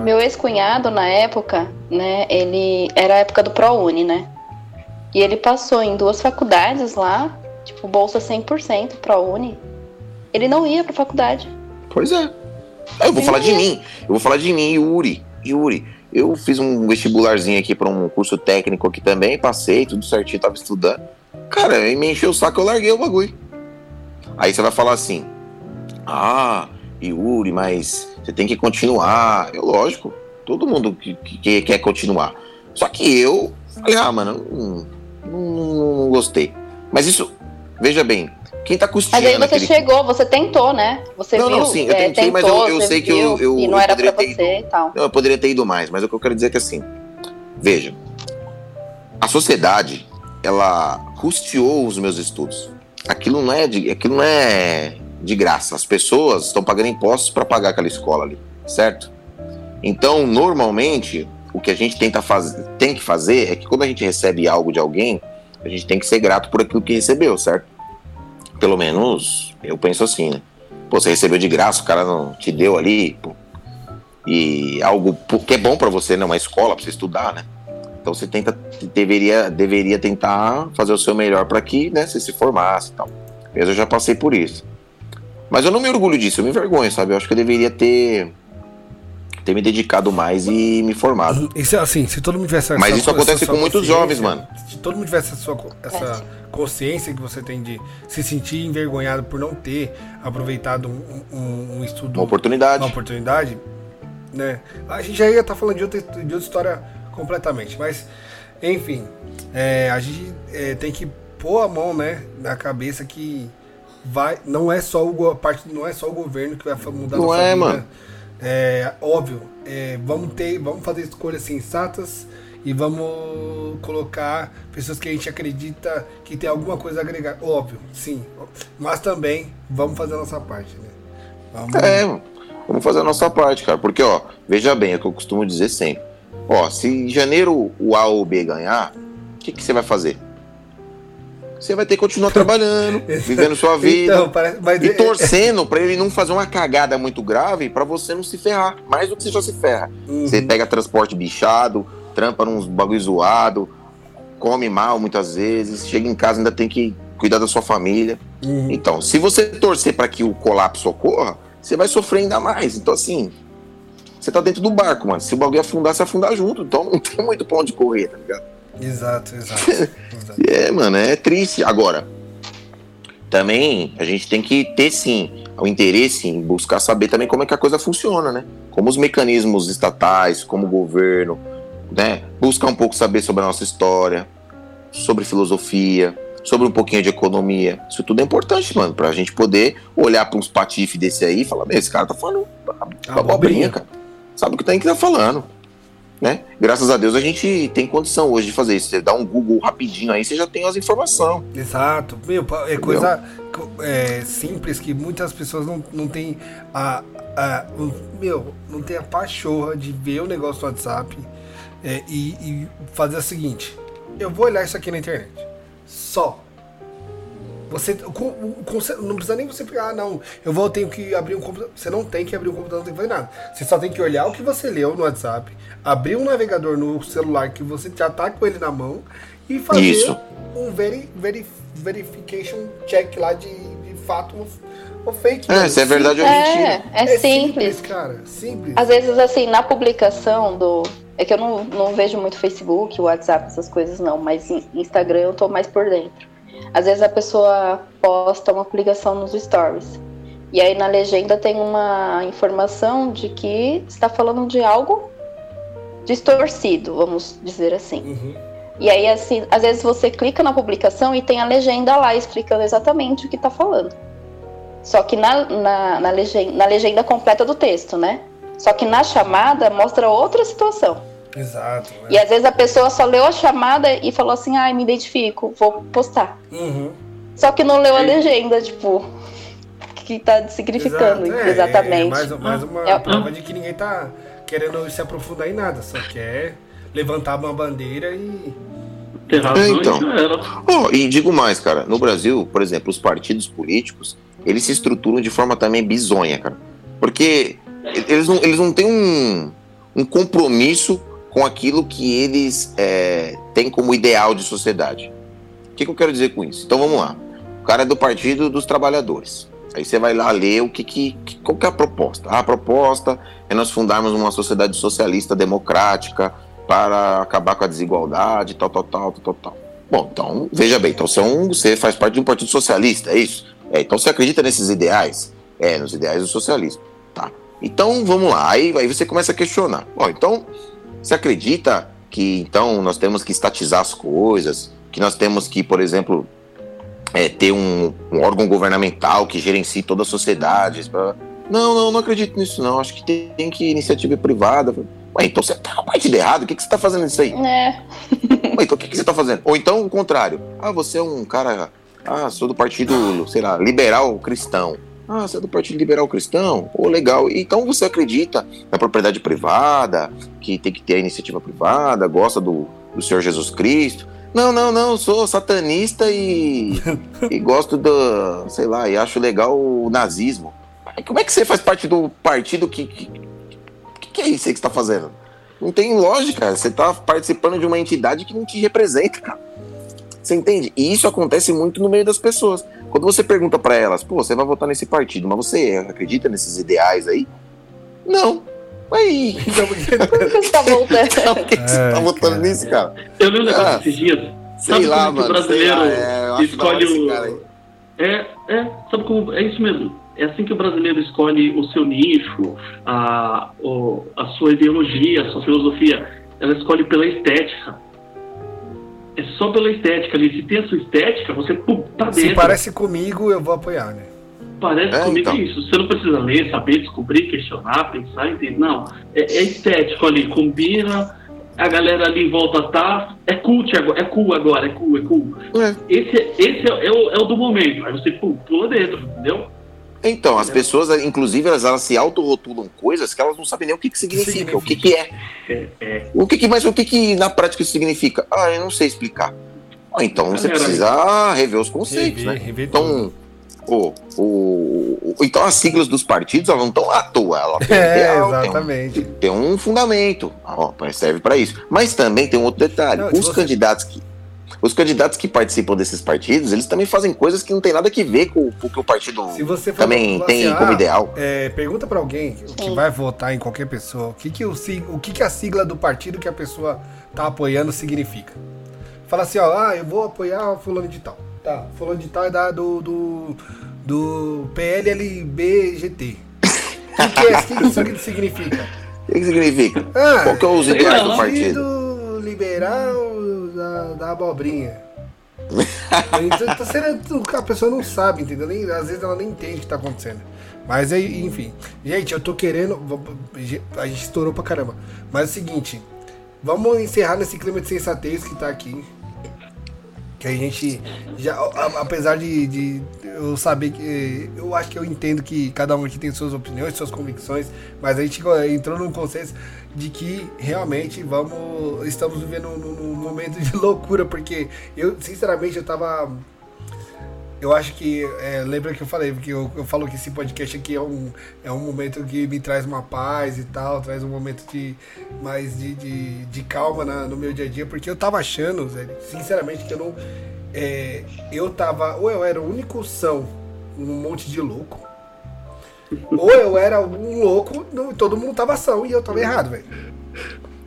Meu ex-cunhado, na época, né, ele era a época do ProUni, né? E ele passou em duas faculdades lá, tipo, bolsa 100% ProUni. Ele não ia pra faculdade. Pois é. Eu vou falar de mim. Eu vou falar de mim, Yuri. Yuri, eu fiz um vestibularzinho aqui para um curso técnico aqui também, passei, tudo certinho, tava estudando. Cara, me encheu o saco, eu larguei o bagulho. Aí você vai falar assim: Ah, Yuri, mas você tem que continuar. É lógico, todo mundo que, que, quer continuar. Só que eu falei, ah, mano, não, não, não gostei. Mas isso, veja bem, quem tá custeando. Mas aí você aquele... chegou, você tentou, né? Você não, viu, não, sim, eu tentei, é, tentou, mas eu, eu sei que eu, eu. E não eu era pra você ido, e tal. Não, eu poderia ter ido mais, mas o que eu quero dizer é que assim, veja, a sociedade, ela custeou os meus estudos. Aquilo não é de, aquilo não é de graça. As pessoas estão pagando impostos para pagar aquela escola ali, certo? Então, normalmente, o que a gente tenta fazer, tem que fazer é que quando a gente recebe algo de alguém, a gente tem que ser grato por aquilo que recebeu, certo? Pelo menos eu penso assim, né? Pô, você recebeu de graça, o cara não te deu ali, pô, e algo que é bom para você, né? Uma escola para você estudar, né? Então você tenta, deveria, deveria tentar fazer o seu melhor para que, né, você se formasse e tal. Eu já passei por isso. Mas eu não me orgulho disso, eu me envergonho, sabe? Eu acho que eu deveria ter ter me dedicado mais e me formado. Isso é assim, se todo mundo tivesse Mas isso acontece com muitos jovens, mano. Se todo mundo tivesse essa, sua, essa consciência que você tem de se sentir envergonhado por não ter aproveitado um, um, um estudo. Uma oportunidade. Uma oportunidade, né? A gente já ia estar tá falando de outra, de outra história completamente. Mas, enfim, é, a gente é, tem que pôr a mão né, na cabeça que vai, não é só o parte, não é só o governo que vai mudar não é, vida. mano. É óbvio, é, vamos ter, vamos fazer escolhas sensatas e vamos colocar pessoas que a gente acredita que tem alguma coisa a agregar. Óbvio, sim. Mas também vamos fazer a nossa parte, né? Vamos... É, vamos fazer a nossa parte, cara. Porque, ó, veja bem, é o que eu costumo dizer sempre. Ó, se em janeiro o A ou o B ganhar, o que, que você vai fazer? Você vai ter que continuar trabalhando, vivendo sua vida Então, parece- mas e é- torcendo pra ele não fazer uma cagada muito grave pra você não se ferrar. Mais do que você já se ferra. Uhum. Você pega transporte bichado, trampa nos bagulho zoado, come mal muitas vezes, chega em casa ainda tem que cuidar da sua família. Uhum. Então, se você torcer pra que o colapso ocorra, você vai sofrer ainda mais. Então, assim, você tá dentro do barco, mano. Se o bagulho afundar, você afundar junto. Então não tem muito pra onde correr, tá ligado? Exato, exato. exato. É, mano, é triste. Agora, também a gente tem que ter sim o interesse em buscar saber também como é que a coisa funciona, né? Como os mecanismos estatais, como o governo, né? Buscar um pouco saber sobre a nossa história, sobre filosofia, sobre um pouquinho de economia. Isso tudo é importante, mano, pra gente poder olhar pra uns patife desse aí e falar, meu, esse cara tá falando abobrinha, Abobrinha. cara. Sabe o que tem que tá falando. Né? Graças a Deus a gente tem condição hoje de fazer isso. Você dá um Google rapidinho aí, você já tem as informações. Exato. Meu, é coisa co- é, simples que muitas pessoas não, não têm a, a- Meu, não tem a pachorra de ver o negócio no WhatsApp é, e, e fazer o seguinte: eu vou olhar isso aqui na internet. Só. Você com- com- não precisa nem você pegar, ah, não. Eu vou tenho que abrir um computador. Você não tem que abrir um computador, não tem que fazer nada. Você só tem que olhar o que você leu no WhatsApp, abrir um navegador no celular que você já tá com ele na mão e fazer Isso. um veri, veri, verification check lá de, de fato ou, ou fake. É, se é verdade ou É, mentira. é, simples. cara. Simples. Às vezes, assim, na publicação do. É que eu não, não vejo muito Facebook, WhatsApp, essas coisas não, mas em Instagram eu tô mais por dentro. Às vezes a pessoa posta uma publicação nos stories. E aí na legenda tem uma informação de que está falando de algo distorcido, vamos dizer assim. Uhum. E aí, assim, às vezes você clica na publicação e tem a legenda lá explicando exatamente o que tá falando. Só que na, na, na, legenda, na legenda completa do texto, né? Só que na chamada mostra outra situação. Exato. é. E às vezes a pessoa só leu a chamada e falou assim, ai, me identifico, vou postar. Uhum. Só que não leu a legenda, tipo, o que tá significando Exato, é, exatamente. É mais, mais uma É. prova de que ninguém tá querendo se aprofundar em nada, só quer levantar uma bandeira e. É, então. e. Oh, e digo mais, cara. No Brasil, por exemplo, os partidos políticos, eles se estruturam de forma também bizonha, cara. Porque eles não, eles não têm um, um compromisso com aquilo que eles é, têm como ideal de sociedade. O que, que eu quero dizer com isso? Então vamos lá. O cara é do Partido dos Trabalhadores. Aí você vai lá ler o que, que, qual que é a proposta. Ah, a proposta é nós fundarmos uma sociedade socialista democrática para acabar com a desigualdade, tal, tal, tal, tal, tal, tal. Bom, então, veja bem, então você, é um- você faz parte de um partido socialista, é isso? É, então você acredita nesses ideais? É, nos ideais do socialismo. Tá. Então, vamos lá. Aí, aí você começa a questionar. Bom, então, você acredita que então nós temos que estatizar as coisas, que nós temos que, por exemplo, é, ter um, um órgão governamental que gerencie toda a sociedade? Não, não, não acredito nisso, não. Acho que tem, tem que iniciativa privada. Ué, então você tá parte de errado, o que, que você tá fazendo isso aí? É, Ué, então o que, que você tá fazendo? Ou então o contrário. Ah, você é um cara. Ah, sou do partido, sei lá, liberal cristão. Ah, você é do partido liberal cristão? Ô, legal. Então você acredita na propriedade privada, que tem que ter a iniciativa privada, gosta do, do Senhor Jesus Cristo? Não, não, não, sou satanista e, e gosto do, sei lá, e acho legal o nazismo. Como é que você faz parte do partido que. que, que, é isso aí que você tá fazendo? Não tem lógica. Você tá participando de uma entidade que não te representa, cara. Você entende? E isso acontece muito no meio das pessoas. Quando você pergunta pra elas, pô, você vai votar nesse partido, mas você acredita nesses ideais aí? Não. Aí, por que você tá voltando? por que que você É, tá votando cara. nisso, cara? Eu li um negócio Ah, esses dias. Sei Sabe lá, como é que o mano. sei brasileiro lá, é, escolhe o. É, é, sabe como. É isso mesmo. É assim que o brasileiro escolhe o seu nicho, a, o- a sua ideologia, a sua filosofia. Ela escolhe pela estética. É só pela estética ali. Se tem a sua estética, você pum, tá Se dentro. parece comigo, eu vou apoiar, né? Parece É, comigo então. isso. Você não precisa ler, saber, descobrir, questionar, pensar, entender. Não. É, é estético ali, combina. A galera ali em volta tá. É cult agora, é cool agora, é cool, é cool. É. Esse, é- esse é, é o, é o do momento. Aí você pum, pula dentro, entendeu? Então, as pessoas, inclusive, elas, elas se autorrotulam coisas que elas não sabem nem o que, que significa, o que, que é. É, é. O que, que mas o que, que na prática isso significa? Ah, eu não sei explicar. Então você precisa rever os conceitos, Rever, né? rever Então, o, o, o- então as siglas dos partidos elas não estão à toa. Ela tem, um É, ideal, tem um- exatamente. tem um fundamento, ó, mas serve para isso. Mas também tem um outro detalhe: Não, os você- candidatos que os candidatos que participam desses partidos, eles também fazem coisas que não tem nada que ver com, com o que o partido Se você for também falar tem assim, como ah, ideal. É, pergunta pra alguém que vai votar em qualquer pessoa, o que que, o, sig- o que que a sigla do partido que a pessoa tá apoiando significa. Fala assim, ó, ah, eu vou apoiar fulano de tal. Tá, fulano de tal é da, do, do, do PLLBGT. O que, que, é, o que isso aqui significa? O que que significa? Ah, Qual que é os ideais do partido? Partido Liberal da, da Abobrinha. tá sendo- a pessoa não sabe, entendeu? Nem, às vezes ela nem entende o que tá acontecendo. Mas aí, enfim. Gente, eu tô querendo. A gente estourou pra caramba. Mas é o seguinte. Vamos encerrar nesse clima de sensatez que tá aqui. Que a gente. Já, apesar de, de eu saber que. Eu acho que eu entendo que cada um aqui tem suas opiniões, suas convicções. Mas a gente entrou num consenso de que realmente vamos. Estamos vivendo num, num momento de loucura. Porque eu, sinceramente, eu tava. Eu acho que. é, lembra que eu falei, porque eu, eu falo que esse podcast aqui é um, é um momento que me traz uma paz e tal, traz um momento de mais de, de, de calma na- no meu dia a dia, porque eu tava achando, Zé, sinceramente, que eu não. é, eu tava. Ou eu era o único são num monte de louco. Ou eu era um louco, não, todo mundo tava são e eu tava errado, velho.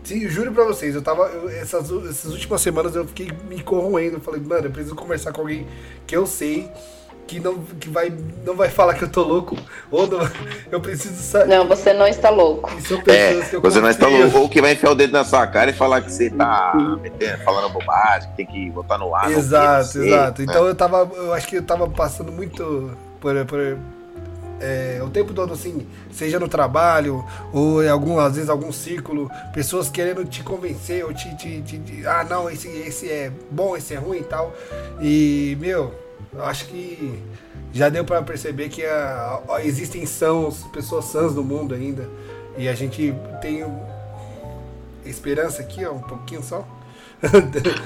Sim, juro pra vocês, eu tava. eu- essas, essas últimas semanas eu fiquei me corroendo. Eu falei, mano, eu preciso conversar com alguém que eu sei que não, que vai, não vai falar que eu tô louco. Ou não, eu preciso saber. Não, você não está louco. É, pessoas que eu você não está louco, ou que vai enfiar o dedo na sua cara e falar que você tá metendo, falando bobagem, que tem que botar no ar. não Exato, sei, exato. né? Então eu tava. Eu acho que eu tava passando muito por. por é, o tempo todo assim, seja no trabalho ou em algum, às vezes algum círculo, pessoas querendo te convencer ou te, te, te- te- ah não, esse, esse é bom, esse é ruim e tal. E, meu, eu acho que já deu pra perceber que a- a- existem sãos, pessoas sãs no mundo ainda. E a gente tem esperança aqui, ó, um pouquinho só.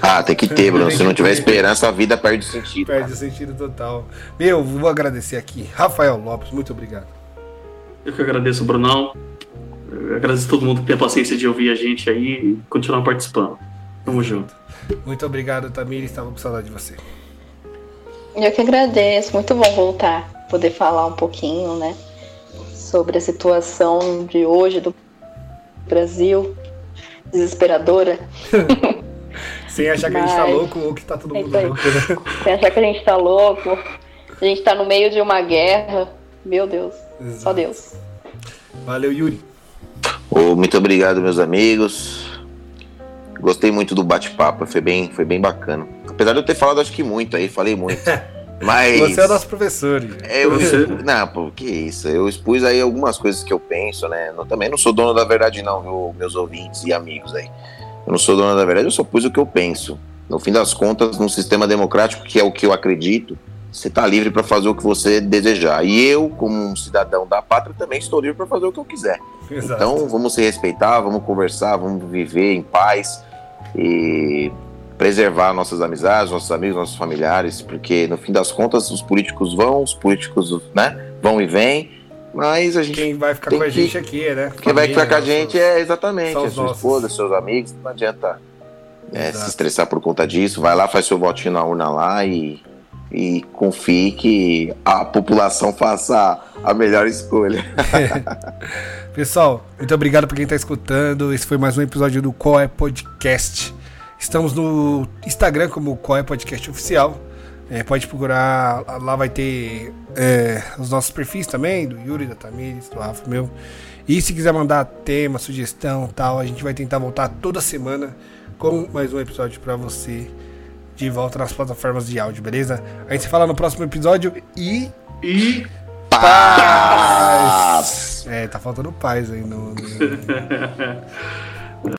Ah, tem que ter, Bruno. Se não tiver esperança, a vida perde sentido. Perde cara. o sentido total. Meu, vou agradecer aqui. Rafael Lopes, muito obrigado. Eu que agradeço, Brunão. Eu agradeço a todo mundo que tem a paciência de ouvir a gente aí e continuar participando. Tamo junto. Muito obrigado, Tamir. Estava com saudade de você. Eu que agradeço, muito bom voltar, poder falar um pouquinho, né, sobre a situação de hoje do Brasil, desesperadora. Sem achar que a gente tá Mas- louco ou que tá todo É mundo louco, né? Sem achar que a gente tá louco, a gente tá no meio de uma guerra. Meu Deus, só Exato. Deus. Valeu, Yuri. Ô, muito obrigado, meus amigos. Gostei muito do bate-papo, foi bem, foi bem bacana. Apesar de eu ter falado, acho que muito aí, falei muito. Mas. Você é o nosso professor. Yuri. É, eu, não, pô, que isso. Eu expus aí algumas coisas que eu penso, né? Eu também não sou dono da verdade, não, viu, meus ouvintes e amigos aí. Eu não sou dono da verdade, eu só pus o que eu penso. No fim das contas, num sistema democrático, que é o que eu acredito, você tá livre para fazer o que você desejar. E eu, como um cidadão da pátria, também estou livre para fazer o que eu quiser. Exato. Então, vamos se respeitar, vamos conversar, vamos viver em paz e preservar nossas amizades, nossos amigos, nossos familiares, porque no fim das contas os políticos vão, os políticos né, vão e vêm, mas a gente Quem vai ficar com a que- gente aqui, né? quem vai ficar com a Família, gente é exatamente a os sua nossos. esposa, seus amigos, não adianta é, se estressar por conta disso, vai lá, faz seu votinho na urna lá e, e confie que a população faça a melhor escolha. Pessoal, muito obrigado por quem está escutando. Esse foi mais um episódio do Qual é Podcast. Estamos no Instagram como Qual é Podcast Oficial. É, pode procurar, lá vai ter é, os nossos perfis também, do Yuri, da Tamires, do Rafa, meu. E se quiser mandar tema, sugestão tal, a gente vai tentar voltar toda semana com mais um episódio para você de volta nas plataformas de áudio, beleza? A gente se fala no próximo episódio e E Paz! É, tá faltando paz aí no. no-